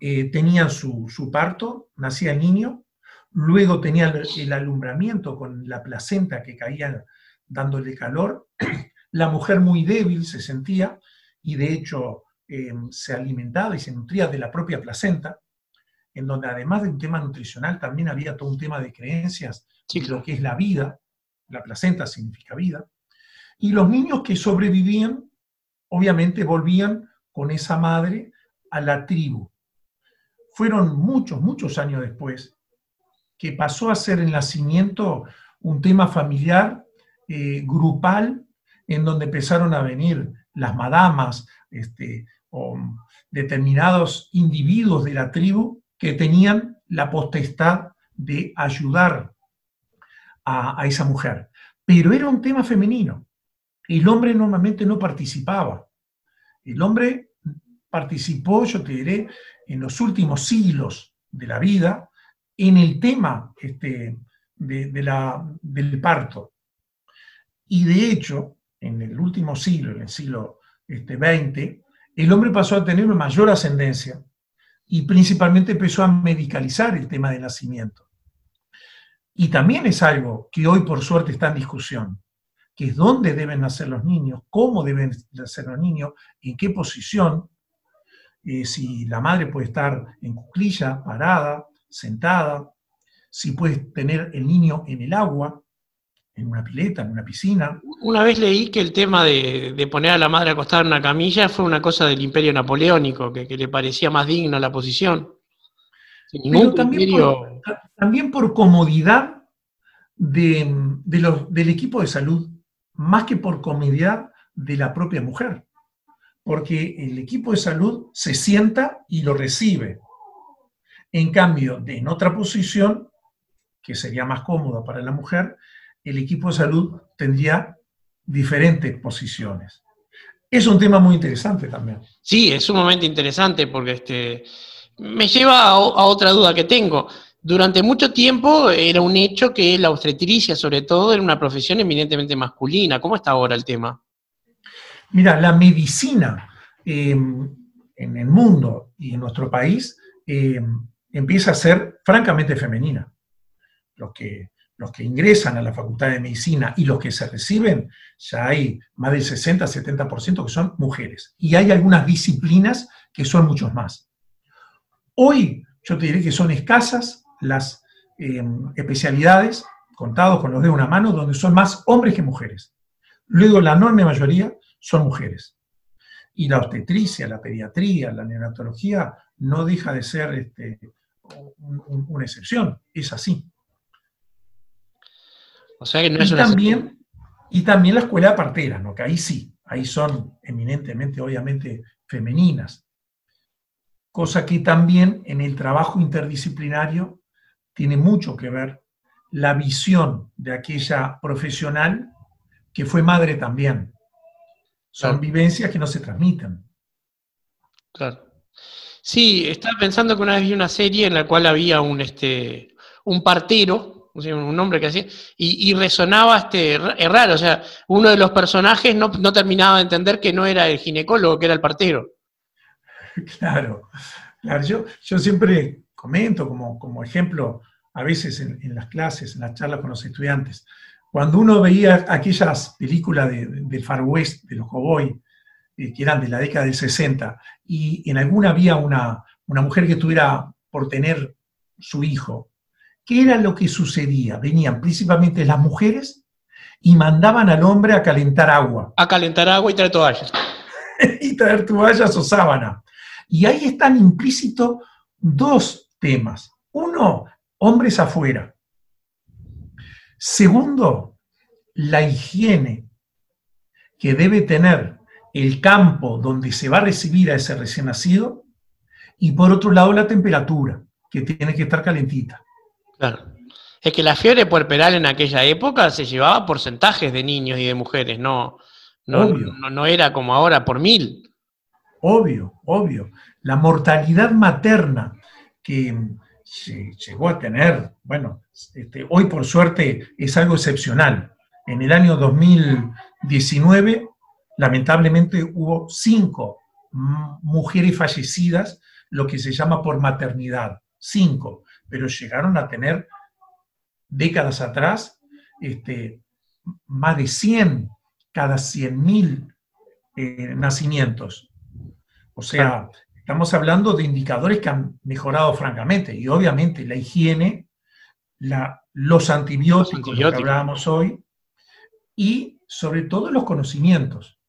eh, tenían su, parto, nacía el niño, luego tenían el, alumbramiento con la placenta que caía dándole calor. La mujer muy débil se sentía y de hecho eh, se alimentaba y se nutría de la propia placenta en donde además de un tema nutricional también había todo un tema de creencias, Sí, lo que es la vida, la placenta significa vida, y los niños que sobrevivían, obviamente volvían con esa madre a la tribu. Fueron muchos, muchos años después que pasó a ser el nacimiento un tema familiar, eh, grupal, en donde empezaron a venir las madamas este, o determinados individuos de la tribu que tenían la potestad de ayudar a, a esa mujer. Pero era un tema femenino. El hombre normalmente no participaba. El hombre participó, yo te diré, en los últimos siglos de la vida en el tema este, de, de la, del parto. Y de hecho, en el último siglo, en el siglo este, XX, el hombre pasó a tener una mayor ascendencia y principalmente empezó a medicalizar el tema del nacimiento. Y también es algo que hoy por suerte está en discusión, que es dónde deben nacer los niños, cómo deben nacer los niños, en qué posición, eh, si la madre puede estar en cuclilla, parada, sentada, si puede tener el niño en el agua, en una pileta, en una piscina. Una vez leí que el tema de, de poner a la madre acostada en una camilla fue una cosa del imperio napoleónico, que, que le parecía más digna la posición. Pero también por, también por comodidad de, de los- del equipo de salud, más que por comodidad de la propia mujer. Porque el equipo de salud se sienta y lo recibe. En cambio, en otra posición, que sería más cómoda para la mujer, el equipo de salud tendría diferentes posiciones. Es un tema muy interesante también. Sí, es sumamente interesante porque este, me lleva a, a otra duda que tengo. Durante mucho tiempo era un hecho que la obstetricia, sobre todo, era una profesión eminentemente masculina. ¿Cómo está ahora el tema? Mira, la medicina eh, en el mundo y en nuestro país eh, empieza a ser francamente femenina. Los que, los que ingresan a la Facultad de Medicina y los que se reciben, ya hay más del 60-70% que son mujeres. Y hay algunas disciplinas que son muchos más. Hoy yo te diré que son escasas las eh, especialidades, contados con los de una mano, donde son más hombres que mujeres. Luego la enorme mayoría son mujeres. Y la obstetricia, la pediatría, la neonatología no deja de ser este, un- un- una excepción, es así. O sea que no es Y una también, y también la escuela de parteras, ¿no? que ahí sí, ahí son eminentemente, obviamente, femeninas. Cosa que también en el trabajo interdisciplinario tiene mucho que ver la visión de aquella profesional que fue madre también. Son Claro. vivencias que no se transmiten. Claro. Sí, estaba pensando que una vez vi una serie en la cual había un, este, un partero, un hombre que hacía, y, y resonaba este, ra- es raro, o sea, uno de los personajes no, no terminaba de entender que no era el ginecólogo, que era el partero. Claro, claro. Yo, yo siempre comento como, como ejemplo, a veces en, en las clases, en las charlas con los estudiantes, cuando uno veía aquellas películas de, Far West, de los cowboy, eh, que eran de la década del 60, y en alguna había una, una mujer que estuviera por tener su hijo, ¿qué era lo que sucedía? Venían principalmente las mujeres y mandaban al hombre a calentar agua A calentar agua y traer toallas. y traer toallas o sábana. Y ahí están implícitos dos temas. Uno, hombres afuera. Segundo, la higiene que debe tener el campo donde se va a recibir a ese recién nacido. Y por otro lado, la temperatura, que tiene que estar calentita. Claro. Es que la fiebre puerperal en aquella época se llevaba porcentajes de niños y de mujeres, no, no, Obvio. no, no era como ahora por mil. Obvio, obvio. La mortalidad materna que se llegó a tener, bueno, este, hoy por suerte es algo excepcional. En el año 2019, lamentablemente hubo cinco mujeres fallecidas, lo que se llama por maternidad, cinco, pero llegaron a tener décadas atrás este, más de 100 cada 100.000 eh, nacimientos. O sea, estamos hablando de indicadores que han mejorado francamente. Y obviamente la higiene, los antibióticos, que hablábamos hoy, y sobre todo los conocimientos.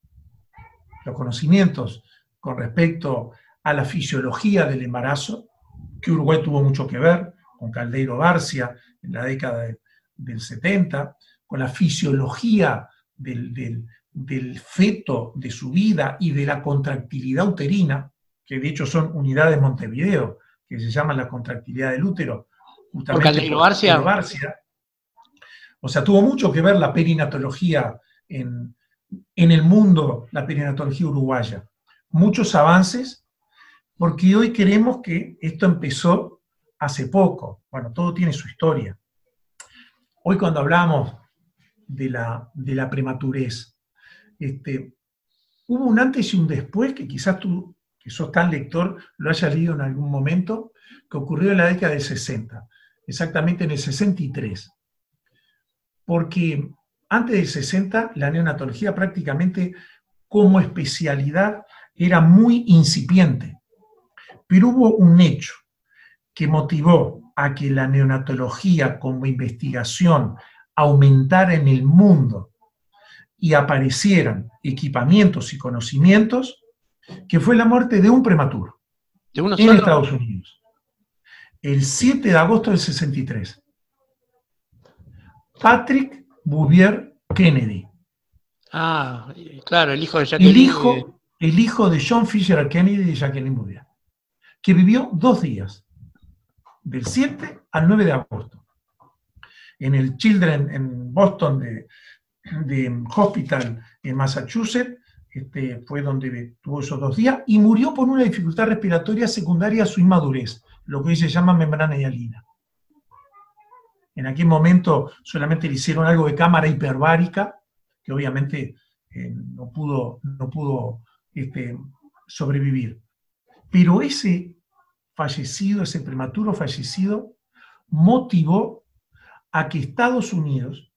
Los conocimientos con respecto a la fisiología del embarazo, que Uruguay tuvo mucho que ver, con Caldeiro Barcia en la década del 70, con la fisiología del, feto, de su vida y de la contractilidad uterina, que de hecho son unidades Montevideo, que se llaman la contractilidad del útero, justamente por Caldeiro Barcia. O sea, tuvo mucho que ver la perinatología en, en el mundo, la perinatología uruguaya. Muchos avances, porque hoy queremos que esto empezó hace poco. Bueno, todo tiene su historia. Hoy cuando hablamos de la, de la prematurez, este, hubo un antes y un después que quizás tú, que sos tan lector, lo hayas leído en algún momento, que ocurrió en la década del 60, exactamente en el 63. Porque antes del 60 la neonatología prácticamente como especialidad era muy incipiente. Pero hubo un hecho que motivó a que la neonatología como investigación aumentara en el mundo y aparecieran equipamientos y conocimientos, que fue la muerte de un prematuro en Estados Unidos. El 7 de agosto del 63. Patrick Bouvier Kennedy. Ah, claro, el hijo de Jacqueline. El hijo, el hijo de John Fisher Kennedy y Jacqueline Bouvier, que vivió dos días, del 7 al 9 de agosto. En el Children en Boston de, Hospital en Massachusetts, este, fue donde tuvo esos dos días, y murió por una dificultad respiratoria secundaria a su inmadurez, lo que hoy se llama membrana hialina. En aquel momento solamente le hicieron algo de cámara hiperbárica, que obviamente eh, no pudo, no pudo este, sobrevivir. Pero ese fallecido, ese prematuro fallecido, motivó a que Estados Unidos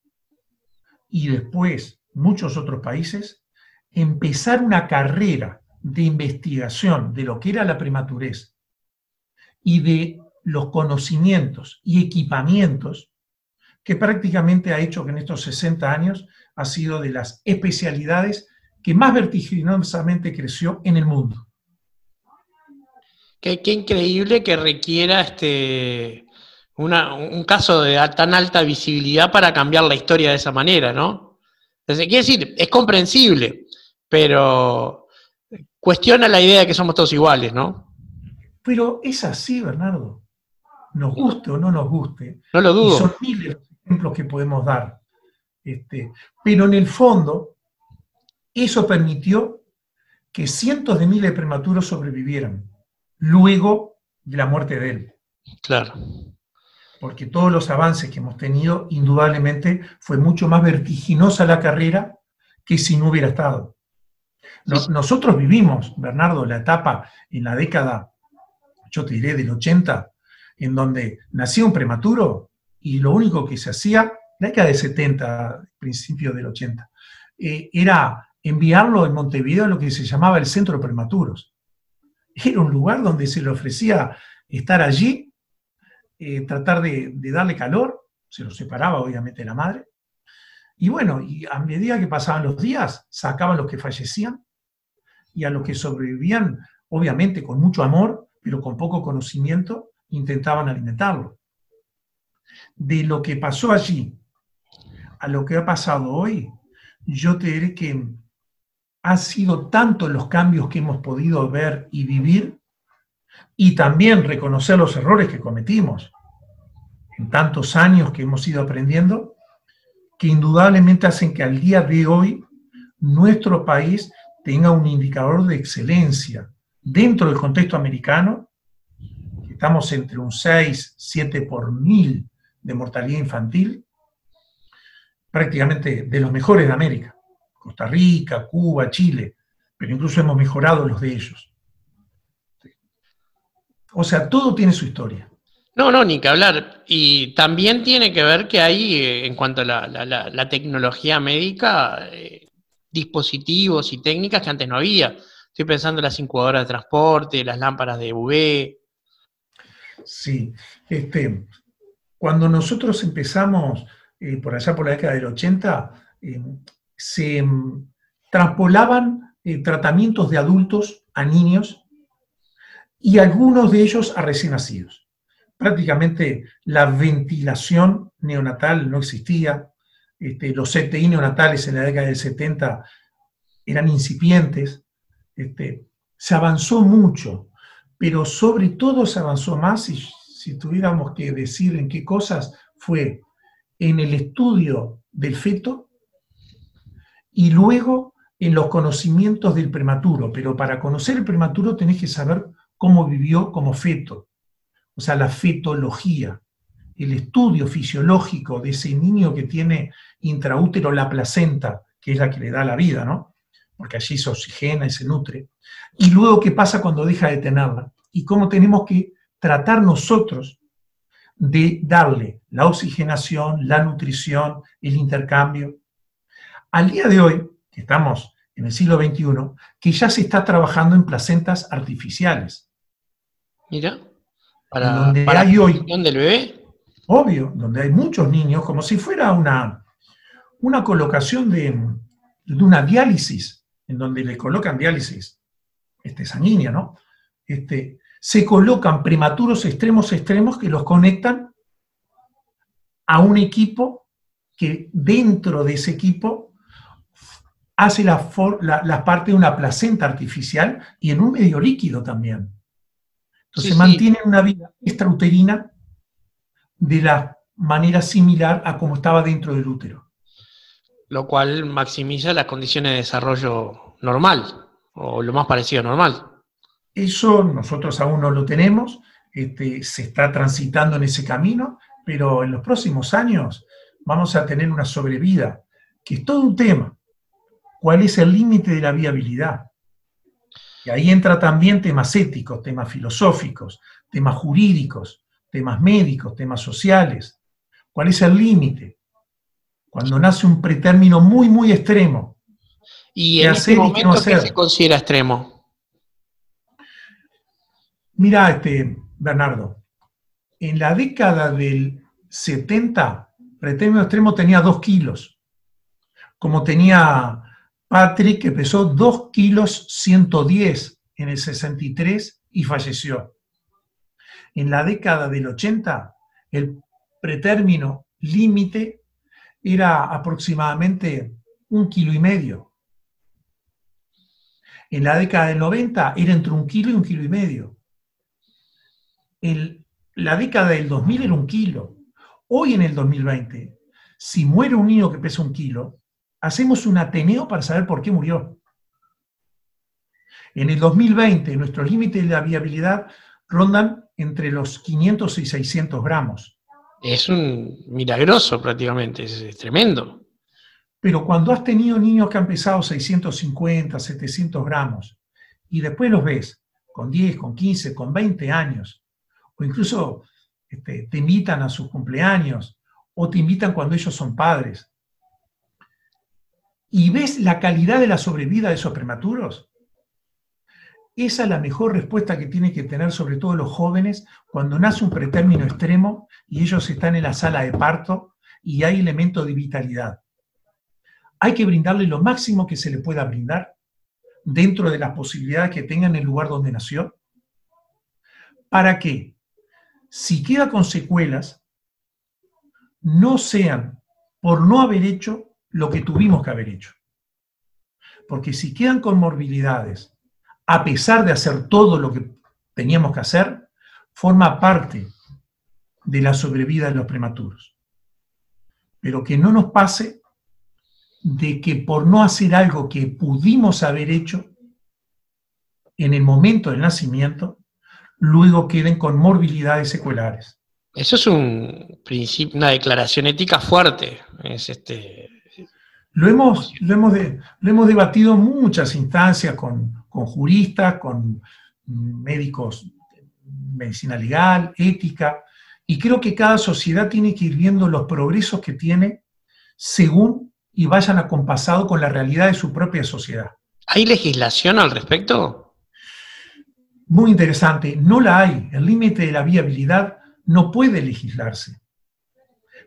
y después muchos otros países empezaran una carrera de investigación de lo que era la prematurez y de los conocimientos y equipamientos que prácticamente ha hecho que en estos 60 años ha sido de las especialidades que más vertiginosamente creció en el mundo. Qué, increíble que requiera este, un caso de tan alta visibilidad para cambiar la historia de esa manera, ¿no? Entonces, quiere decir, es comprensible, pero cuestiona la idea de que somos todos iguales, ¿no? Pero es así, Bernardo nos guste o no nos guste. No lo dudo. son miles de ejemplos que podemos dar. Este, pero en el fondo, eso permitió que cientos de miles de prematuros sobrevivieran luego de la muerte de él. Claro. Porque todos los avances que hemos tenido, indudablemente, fue mucho más vertiginosa la carrera que si no hubiera estado. Nosotros vivimos, Bernardo, la etapa en la década, yo te diré, del 80, en donde nacía un prematuro y lo único que se hacía, la década de 70, principio del 80, eh, era enviarlo en Montevideo a lo que se llamaba el centro de prematuros. Era un lugar donde se le ofrecía estar allí, eh, tratar de, de darle calor, se lo separaba obviamente la madre, y bueno, y a medida que pasaban los días, sacaban los que fallecían y a los que sobrevivían, obviamente con mucho amor, pero con poco conocimiento, intentaban alimentarlo. De lo que pasó allí a lo que ha pasado hoy, yo te diré que han sido tantos los cambios que hemos podido ver y vivir y también reconocer los errores que cometimos en tantos años que hemos ido aprendiendo, que indudablemente hacen que al día de hoy nuestro país tenga un indicador de excelencia dentro del contexto americano estamos entre un 6, 7 por mil de mortalidad infantil, prácticamente de los mejores de América. Costa Rica, Cuba, Chile, pero incluso hemos mejorado los de ellos. O sea, todo tiene su historia. No, no, ni que hablar. Y también tiene que ver que hay, eh, en cuanto a la, tecnología médica, eh, dispositivos y técnicas que antes no había. Estoy pensando en las incubadoras de transporte, las lámparas de UV. Sí, este, cuando nosotros empezamos, eh, por allá por la década del 80, eh, se mm, traspolaban eh, tratamientos de adultos a niños y algunos de ellos a recién nacidos. Prácticamente la ventilación neonatal no existía, este, los CTI neonatales en la década del 70 eran incipientes, este, se avanzó mucho, pero sobre todo se avanzó más, y si tuviéramos que decir en qué cosas, fue en el estudio del feto y luego en los conocimientos del prematuro. Pero para conocer el prematuro tenés que saber cómo vivió como feto, o sea, la fetología, el estudio fisiológico de ese niño que tiene intraútero la placenta, que es la que le da la vida, ¿no? Porque allí se oxigena y se nutre. Y luego qué pasa cuando deja de tenerla y cómo tenemos que tratar nosotros de darle la oxigenación, la nutrición, el intercambio. Al día de hoy, que estamos en el siglo XXI, que ya se está trabajando en placentas artificiales. Mira, para, donde hay la hoy, del bebé. Obvio, donde hay muchos niños, como si fuera una, una colocación de, de una diálisis, en donde le colocan diálisis este, sanguínea, ¿no? Este, se colocan prematuros extremos extremos que los conectan a un equipo que dentro de ese equipo hace la, la, parte de una placenta artificial y en un medio líquido también. Entonces mantiene una vida extrauterina de la manera similar a como estaba dentro del útero. Lo cual maximiza las condiciones de desarrollo normal, o lo más parecido a normal. Eso nosotros aún no lo tenemos, este, se está transitando en ese camino, pero en los próximos años vamos a tener una sobrevida, que es todo un tema. ¿Cuál es el límite de la viabilidad? Y ahí entra también temas éticos, temas filosóficos, temas jurídicos, temas médicos, temas sociales. ¿Cuál es el límite? Cuando nace un pretérmino muy, muy extremo. ¿Y en este momento qué se considera extremo? Mira, este, Bernardo, en la década del 70, pretérmino extremo tenía 2 kilos, como tenía Patrick, que pesó 2 kilos 110 en el 63 y falleció. En la década del 80, el pretérmino límite era aproximadamente un kilo y medio. En la década del 90 era entre un kilo y un kilo y medio la década del 2000 era un kilo. Hoy en el 2020, si muere un niño que pesa un kilo, hacemos un ateneo para saber por qué murió. En el 2020, nuestros límites de la viabilidad rondan entre los 500 y 600 gramos. Es un milagroso prácticamente, es, tremendo. Pero cuando has tenido niños que han pesado 650, 700 gramos, y después los ves con 10, con 15, con 20 años, o incluso este, te invitan a sus cumpleaños, o te invitan cuando ellos son padres. Y ves la calidad de la sobrevida de esos prematuros. Esa es la mejor respuesta que tienen que tener sobre todo los jóvenes cuando nace un pretérmino extremo y ellos están en la sala de parto y hay elementos de vitalidad. Hay que brindarle lo máximo que se le pueda brindar dentro de las posibilidades que tengan en el lugar donde nació. ¿Para qué? si queda con secuelas, no sean por no haber hecho lo que tuvimos que haber hecho. Porque si quedan con morbilidades, a pesar de hacer todo lo que teníamos que hacer, forma parte de la sobrevida de los prematuros. Pero que no nos pase de que por no hacer algo que pudimos haber hecho en el momento del nacimiento, luego queden con morbilidades secuelares. Eso es un principio, una declaración ética fuerte. Es este... Lo hemos, lo hemos, lo hemos debatido en muchas instancias con, con juristas, con médicos, medicina legal, ética, y creo que cada sociedad tiene que ir viendo los progresos que tiene según y vayan acompasados con la realidad de su propia sociedad. ¿Hay legislación al respecto? Muy interesante, no la hay. El límite de la viabilidad no puede legislarse,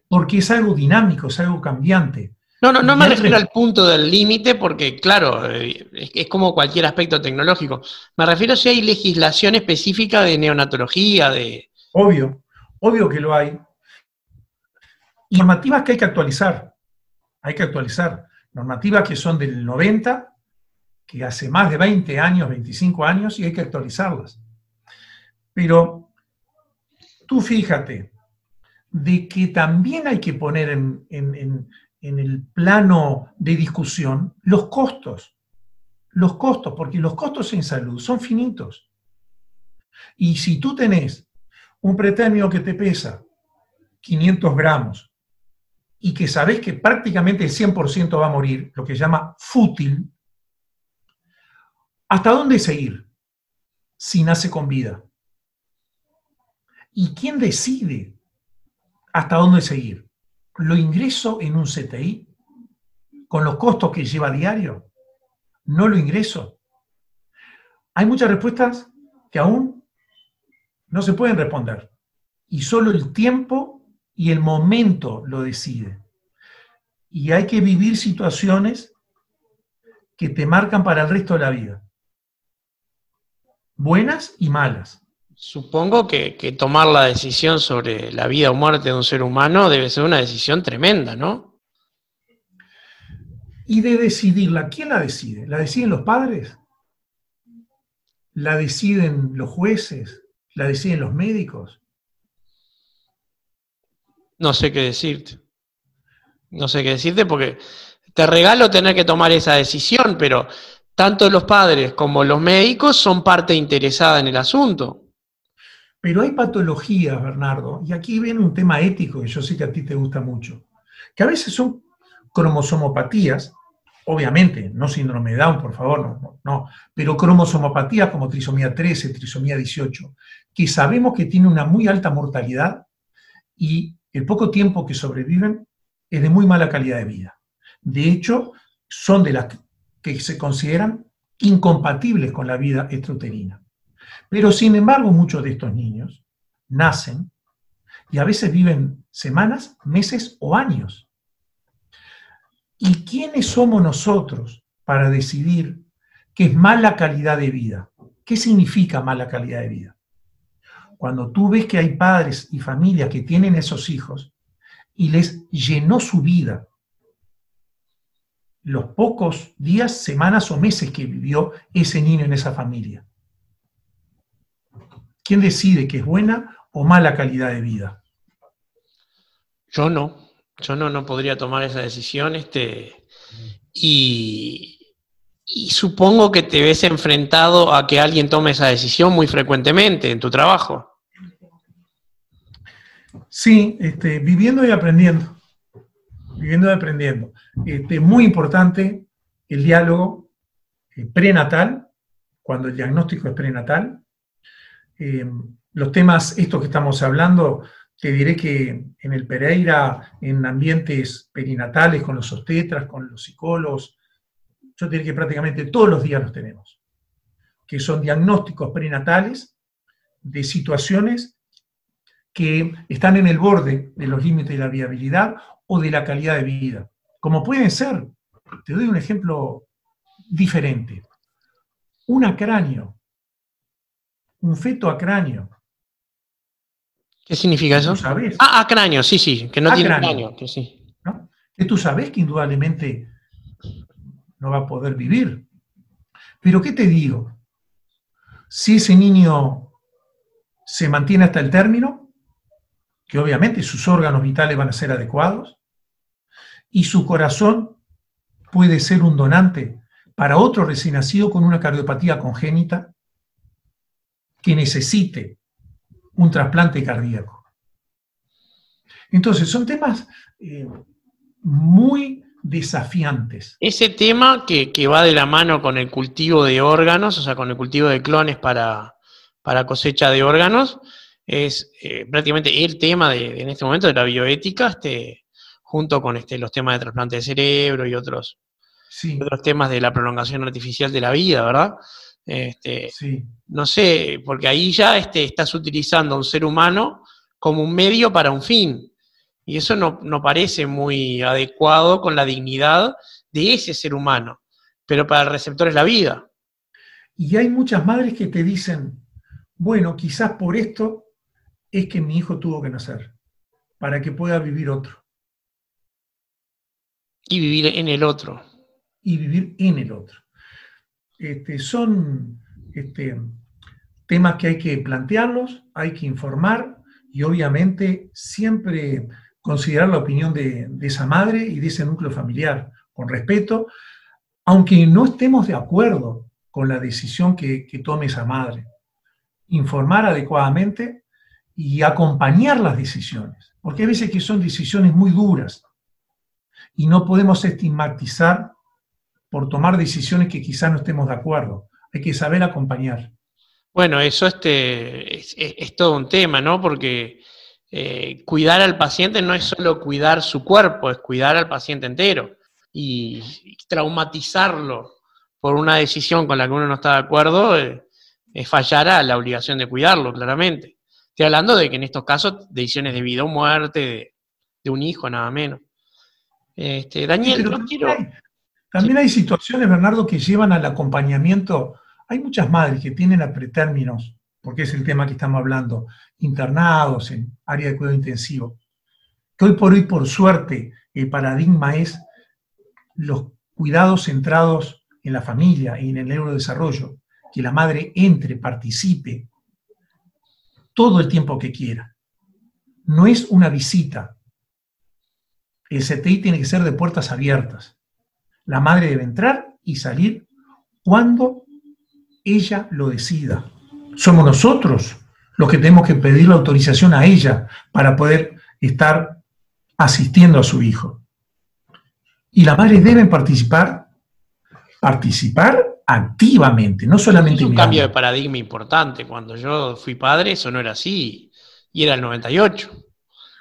porque es algo dinámico, es algo cambiante. No, no, no me refiero al punto del límite porque, claro, eh, es, como cualquier aspecto tecnológico. Me refiero si hay legislación específica de neonatología, de... Obvio, obvio que lo hay. normativas que hay que actualizar. Hay que actualizar. Normativas que son del 90, que hace más de 20 años, 25 años, y hay que actualizarlas. Pero tú fíjate de que también hay que poner en, en el plano de discusión los costos. Los costos, porque los costos en salud son finitos. Y si tú tenés un pretérmino que te pesa 500 gramos y que sabés que prácticamente el 100% va a morir, lo que se llama fútil, ¿hasta dónde seguir si nace con vida? ¿Y quién decide hasta dónde seguir? Lo ingreso en un CTI con los costos que lleva a diario? ¿No lo ingreso? Hay muchas respuestas que aún no se pueden responder y solo el tiempo y el momento lo decide. Y hay que vivir situaciones que te marcan para el resto de la vida. Buenas y malas. Supongo que, tomar la decisión sobre la vida o muerte de un ser humano debe ser una decisión tremenda, ¿no? Y de decidirla, ¿quién la decide? ¿La deciden los padres? ¿La deciden los jueces? ¿La deciden los médicos? No sé qué decirte. No sé qué decirte porque te regalo tener que tomar esa decisión, pero tanto los padres como los médicos son parte interesada en el asunto. Pero hay patologías, Bernardo, y aquí viene un tema ético que yo sé que a ti te gusta mucho, que a veces son cromosomopatías, obviamente, no síndrome de Down, por favor, no, no, pero cromosomopatías como trisomía 13, trisomía 18, que sabemos que tienen una muy alta mortalidad y el poco tiempo que sobreviven es de muy mala calidad de vida. De hecho, son de las que se consideran incompatibles con la vida extrauterina. Pero sin embargo, muchos de estos niños nacen y a veces viven semanas, meses o años. ¿Y quiénes somos nosotros para decidir qué es mala calidad de vida? ¿Qué significa mala calidad de vida? Cuando tú ves que hay padres y familias que tienen esos hijos y les llenó su vida los pocos días, semanas o meses que vivió ese niño en esa familia. ¿Quién decide que es buena o mala calidad de vida? Yo no, yo no, no podría tomar esa decisión. Este, y, supongo que te ves enfrentado a que alguien tome esa decisión muy frecuentemente en tu trabajo. Sí, este, viviendo y aprendiendo. Viviendo y aprendiendo. Este, muy importante el diálogo eh, prenatal, cuando el diagnóstico es prenatal, eh, los temas, estos que estamos hablando, te diré que en el Pereira, en ambientes perinatales, con los obstetras, con los psicólogos, yo te diré que prácticamente todos los días los tenemos, que son diagnósticos perinatales de situaciones que están en el borde de los límites de la viabilidad o de la calidad de vida. Como pueden ser, te doy un ejemplo diferente. Un acráneo un feto a cráneo. ¿Qué significa eso? sabes? Ah, a cráneo, sí, sí, que no tiene cráneo. que sí. Que tú sabes que indudablemente no va a poder vivir. Pero ¿qué te digo? Si ese niño se mantiene hasta el término, que obviamente sus órganos vitales van a ser adecuados, y su corazón puede ser un donante para otro recién nacido con una cardiopatía congénita, que necesite un trasplante cardíaco. Entonces, son temas eh, muy desafiantes. Ese tema que, va de la mano con el cultivo de órganos, o sea, con el cultivo de clones para, cosecha de órganos, es eh, prácticamente el tema de, en este momento de la bioética, este, junto con este, los temas de trasplante de cerebro y otros, otros temas de la prolongación artificial de la vida, ¿verdad? Este, no sé, porque ahí ya este, estás utilizando a un ser humano como un medio para un fin. Y eso no, no parece muy adecuado con la dignidad de ese ser humano. Pero para el receptor es la vida. Y hay muchas madres que te dicen, bueno, quizás por esto es que mi hijo tuvo que nacer, para que pueda vivir otro. Y vivir en el otro. Y vivir en el otro. Este, son este, temas que hay que plantearlos, hay que informar y obviamente siempre considerar la opinión de, esa madre y de ese núcleo familiar con respeto, aunque no estemos de acuerdo con la decisión que, que tome esa madre. Informar adecuadamente y acompañar las decisiones, porque hay veces que son decisiones muy duras y no podemos estigmatizar por tomar decisiones que quizás no estemos de acuerdo. Hay que saber acompañar. Bueno, eso este, es, todo un tema, ¿no? Porque eh, cuidar al paciente no es solo cuidar su cuerpo, es cuidar al paciente entero. Y, traumatizarlo por una decisión con la que uno no está de acuerdo eh, es fallar a la obligación de cuidarlo, claramente. Estoy hablando de que en estos casos, decisiones de vida o muerte de, un hijo, nada menos. Este, Daniel, no quiero. También hay situaciones, Bernardo, que llevan al acompañamiento. Hay muchas madres que tienen a pretérminos, porque es el tema que estamos hablando, internados en área de cuidado intensivo. Que hoy por hoy, por suerte, el paradigma es los cuidados centrados en la familia y en el neurodesarrollo. Que la madre entre, participe, todo el tiempo que quiera. No es una visita. El CTI tiene que ser de puertas abiertas. La madre debe entrar y salir cuando ella lo decida. Somos nosotros los que tenemos que pedir la autorización a ella para poder estar asistiendo a su hijo. Y las madres deben participar, participar activamente, no solamente... Es un cambio de paradigma importante. Cuando yo fui padre eso no era así y era el 98.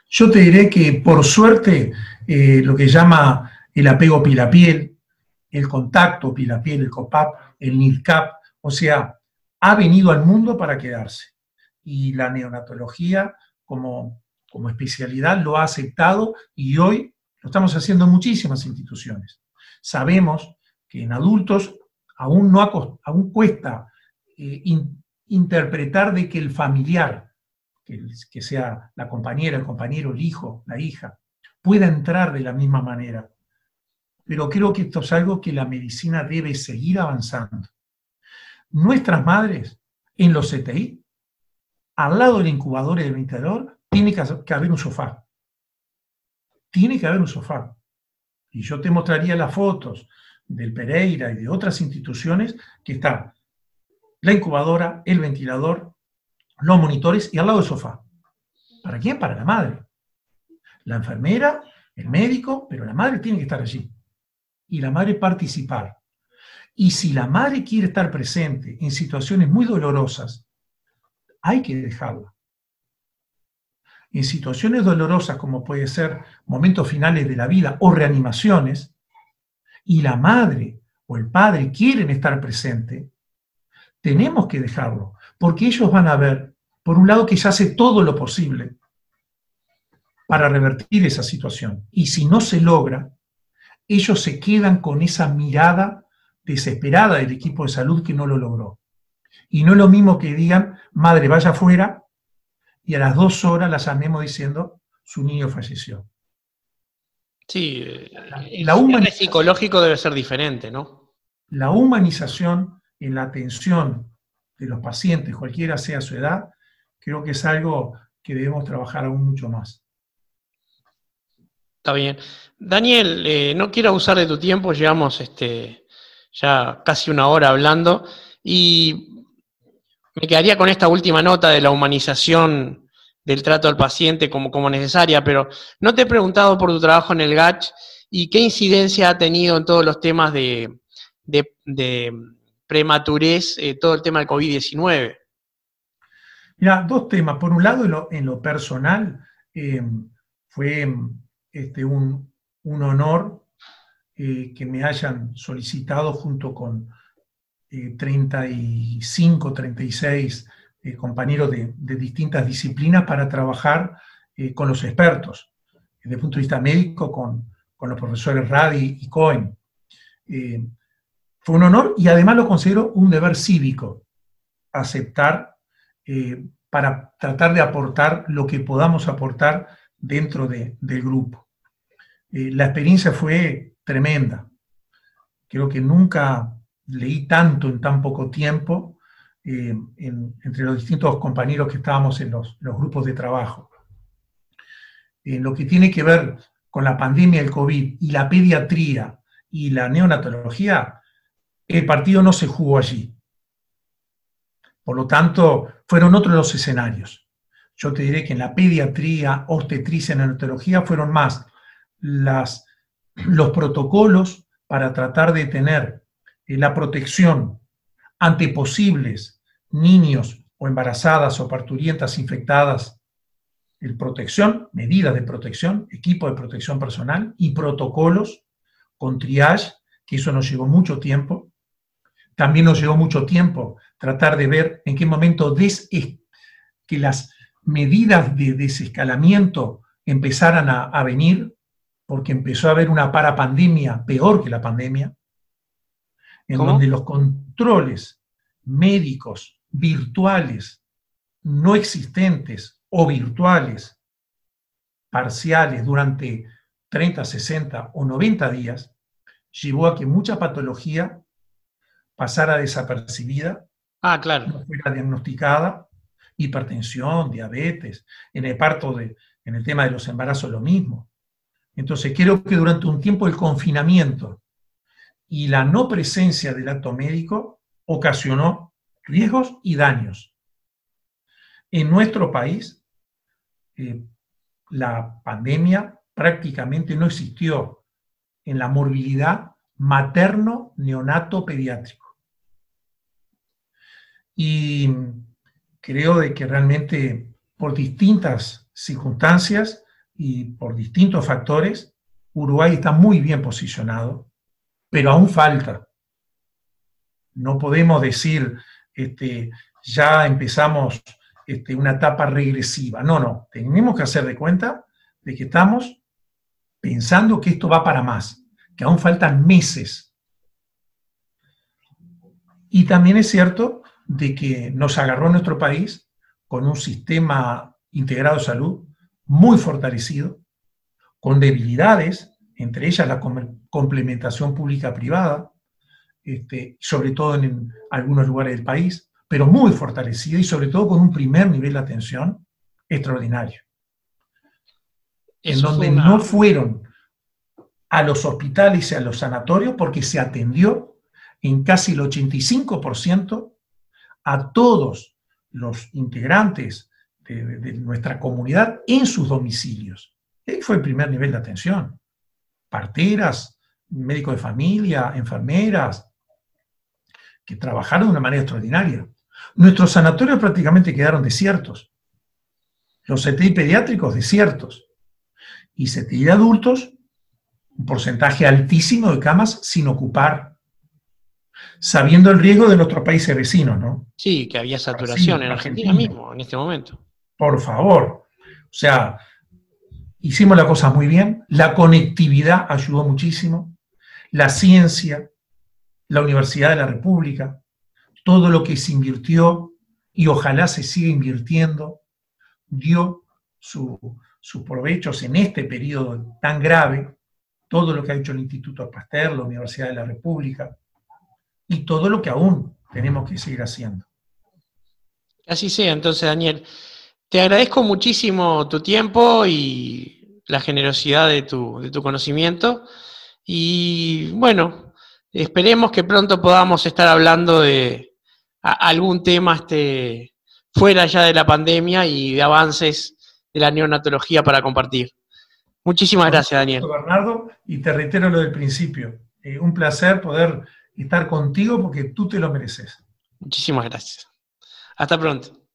Yo te diré que por suerte eh, lo que llama el apego piel a piel, el contacto piel a piel, el COPAP, el NIRCAP, o sea, ha venido al mundo para quedarse. Y la neonatología como, como especialidad lo ha aceptado y hoy lo estamos haciendo en muchísimas instituciones. Sabemos que en adultos aún, no aún cuesta eh, interpretar de que el familiar, que, sea la compañera, el compañero, el hijo, la hija, pueda entrar de la misma manera. Pero creo que esto es algo que la medicina debe seguir avanzando. Nuestras madres en los CTI, al lado del incubador y del ventilador, tiene que haber un sofá. Tiene que haber un sofá. Y yo te mostraría las fotos del Pereira y de otras instituciones, que está la incubadora, el ventilador, los monitores y al lado del sofá. ¿Para quién? Para la madre. La enfermera, el médico, pero la madre tiene que estar allí. Y la madre participar. Y si la madre quiere estar presente en situaciones muy dolorosas, hay que dejarla. En situaciones dolorosas como puede ser momentos finales de la vida o reanimaciones, y la madre o el padre quieren estar presente, tenemos que dejarlo, porque ellos van a ver, por un lado, que se hace todo lo posible para revertir esa situación. Y si no se logra, ellos se quedan con esa mirada desesperada del equipo de salud que no lo logró. Y no es lo mismo que digan, madre, vaya afuera, y a las dos horas la llamemos diciendo, su niño falleció. Sí, el psicológico debe ser diferente, ¿no? La humanización en la atención de los pacientes, cualquiera sea su edad, creo que es algo que debemos trabajar aún mucho más. Está bien. Daniel, eh, no quiero abusar de tu tiempo, llevamos este, ya casi una hora hablando y me quedaría con esta última nota de la humanización del trato al paciente como, como necesaria, pero no te he preguntado por tu trabajo en el GACH y qué incidencia ha tenido en todos los temas de, prematurez, eh, todo el tema del COVID-19. Mira, dos temas. Por un lado, en lo, personal, eh, fue este, un, honor eh, que me hayan solicitado junto con 35, 36 compañeros de, distintas disciplinas para trabajar con los expertos, desde el punto de vista médico, con, con los profesores Radi y Cohen. fue un honor y además lo considero un deber cívico, aceptar para tratar de aportar lo que podamos aportar dentro del grupo. Eh, la experiencia fue tremenda. Creo que nunca leí tanto en tan poco tiempo eh, entre los distintos compañeros que estábamos en los, grupos de trabajo. En lo que tiene que ver con la pandemia del COVID y la pediatría y la neonatología, el partido no se jugó allí. Por lo tanto, fueron otros los escenarios. Yo te diré que en la pediatría, obstetricia, neonatología fueron más las, los protocolos para tratar de tener eh, la protección ante posibles niños o embarazadas o parturientas infectadas, el protección, medidas de protección, equipo de protección personal y protocolos con triage, que eso nos llevó mucho tiempo. También nos llevó mucho tiempo tratar de ver en qué momento que las medidas de desescalamiento empezaran a venir porque empezó a haber una parapandemia peor que la pandemia, en donde los controles médicos virtuales, no existentes o virtuales, parciales durante 30, 60 o 90 días, llevó a que mucha patología pasara desapercibida, ah, claro. no fuera diagnosticada, hipertensión, diabetes, en el parto, de, en el tema de los embarazos lo mismo. Entonces, creo que durante un tiempo el confinamiento y la no presencia del acto médico ocasionó riesgos y daños. En nuestro país, eh, la pandemia prácticamente no existió en la morbilidad materno-neonato-pediátrico. Y creo de que realmente por distintas circunstancias y por distintos factores, Uruguay está muy bien posicionado, pero aún falta. No podemos decir, este, ya empezamos este, una etapa regresiva. No, no, tenemos que hacer de cuenta de que estamos pensando que esto va para más, que aún faltan meses. Y también es cierto de que nos agarró nuestro país con un sistema integrado de salud muy fortalecido, con debilidades, entre ellas la complementación pública-privada, este, sobre todo en algunos lugares del país, pero muy fortalecido y sobre todo con un primer nivel de atención extraordinario. en donde no fueron a los hospitales y a los sanatorios porque se atendió en casi el 85% a todos los integrantes de, nuestra comunidad en sus domicilios. Ahí fue el primer nivel de atención. Parteras, médicos de familia, enfermeras, que trabajaron de una manera extraordinaria. Nuestros sanatorios prácticamente quedaron desiertos. Los CTI pediátricos desiertos. Y CTI de adultos, un porcentaje altísimo de camas sin ocupar, sabiendo el riesgo de nuestros países vecinos, ¿no? Sí, que había saturación en Argentina mismo en este momento por favor. O sea, hicimos la cosa muy bien, la conectividad ayudó muchísimo, la ciencia, la Universidad de la República, todo lo que se invirtió y ojalá se siga invirtiendo, dio sus provechos en este periodo tan grave, todo lo que ha hecho el Instituto Pasteur, la Universidad de la República, y todo lo que aún tenemos que seguir haciendo. Así sea, entonces, Daniel. Te agradezco muchísimo tu tiempo y la generosidad de tu, conocimiento. Y bueno, esperemos que pronto podamos estar hablando de algún tema este, fuera ya de la pandemia y de avances de la neonatología para compartir. Muchísimas gracias, Daniel. Bernardo, y te reitero lo del principio. Eh, un placer poder estar contigo porque tú te lo mereces. Muchísimas gracias. Hasta pronto.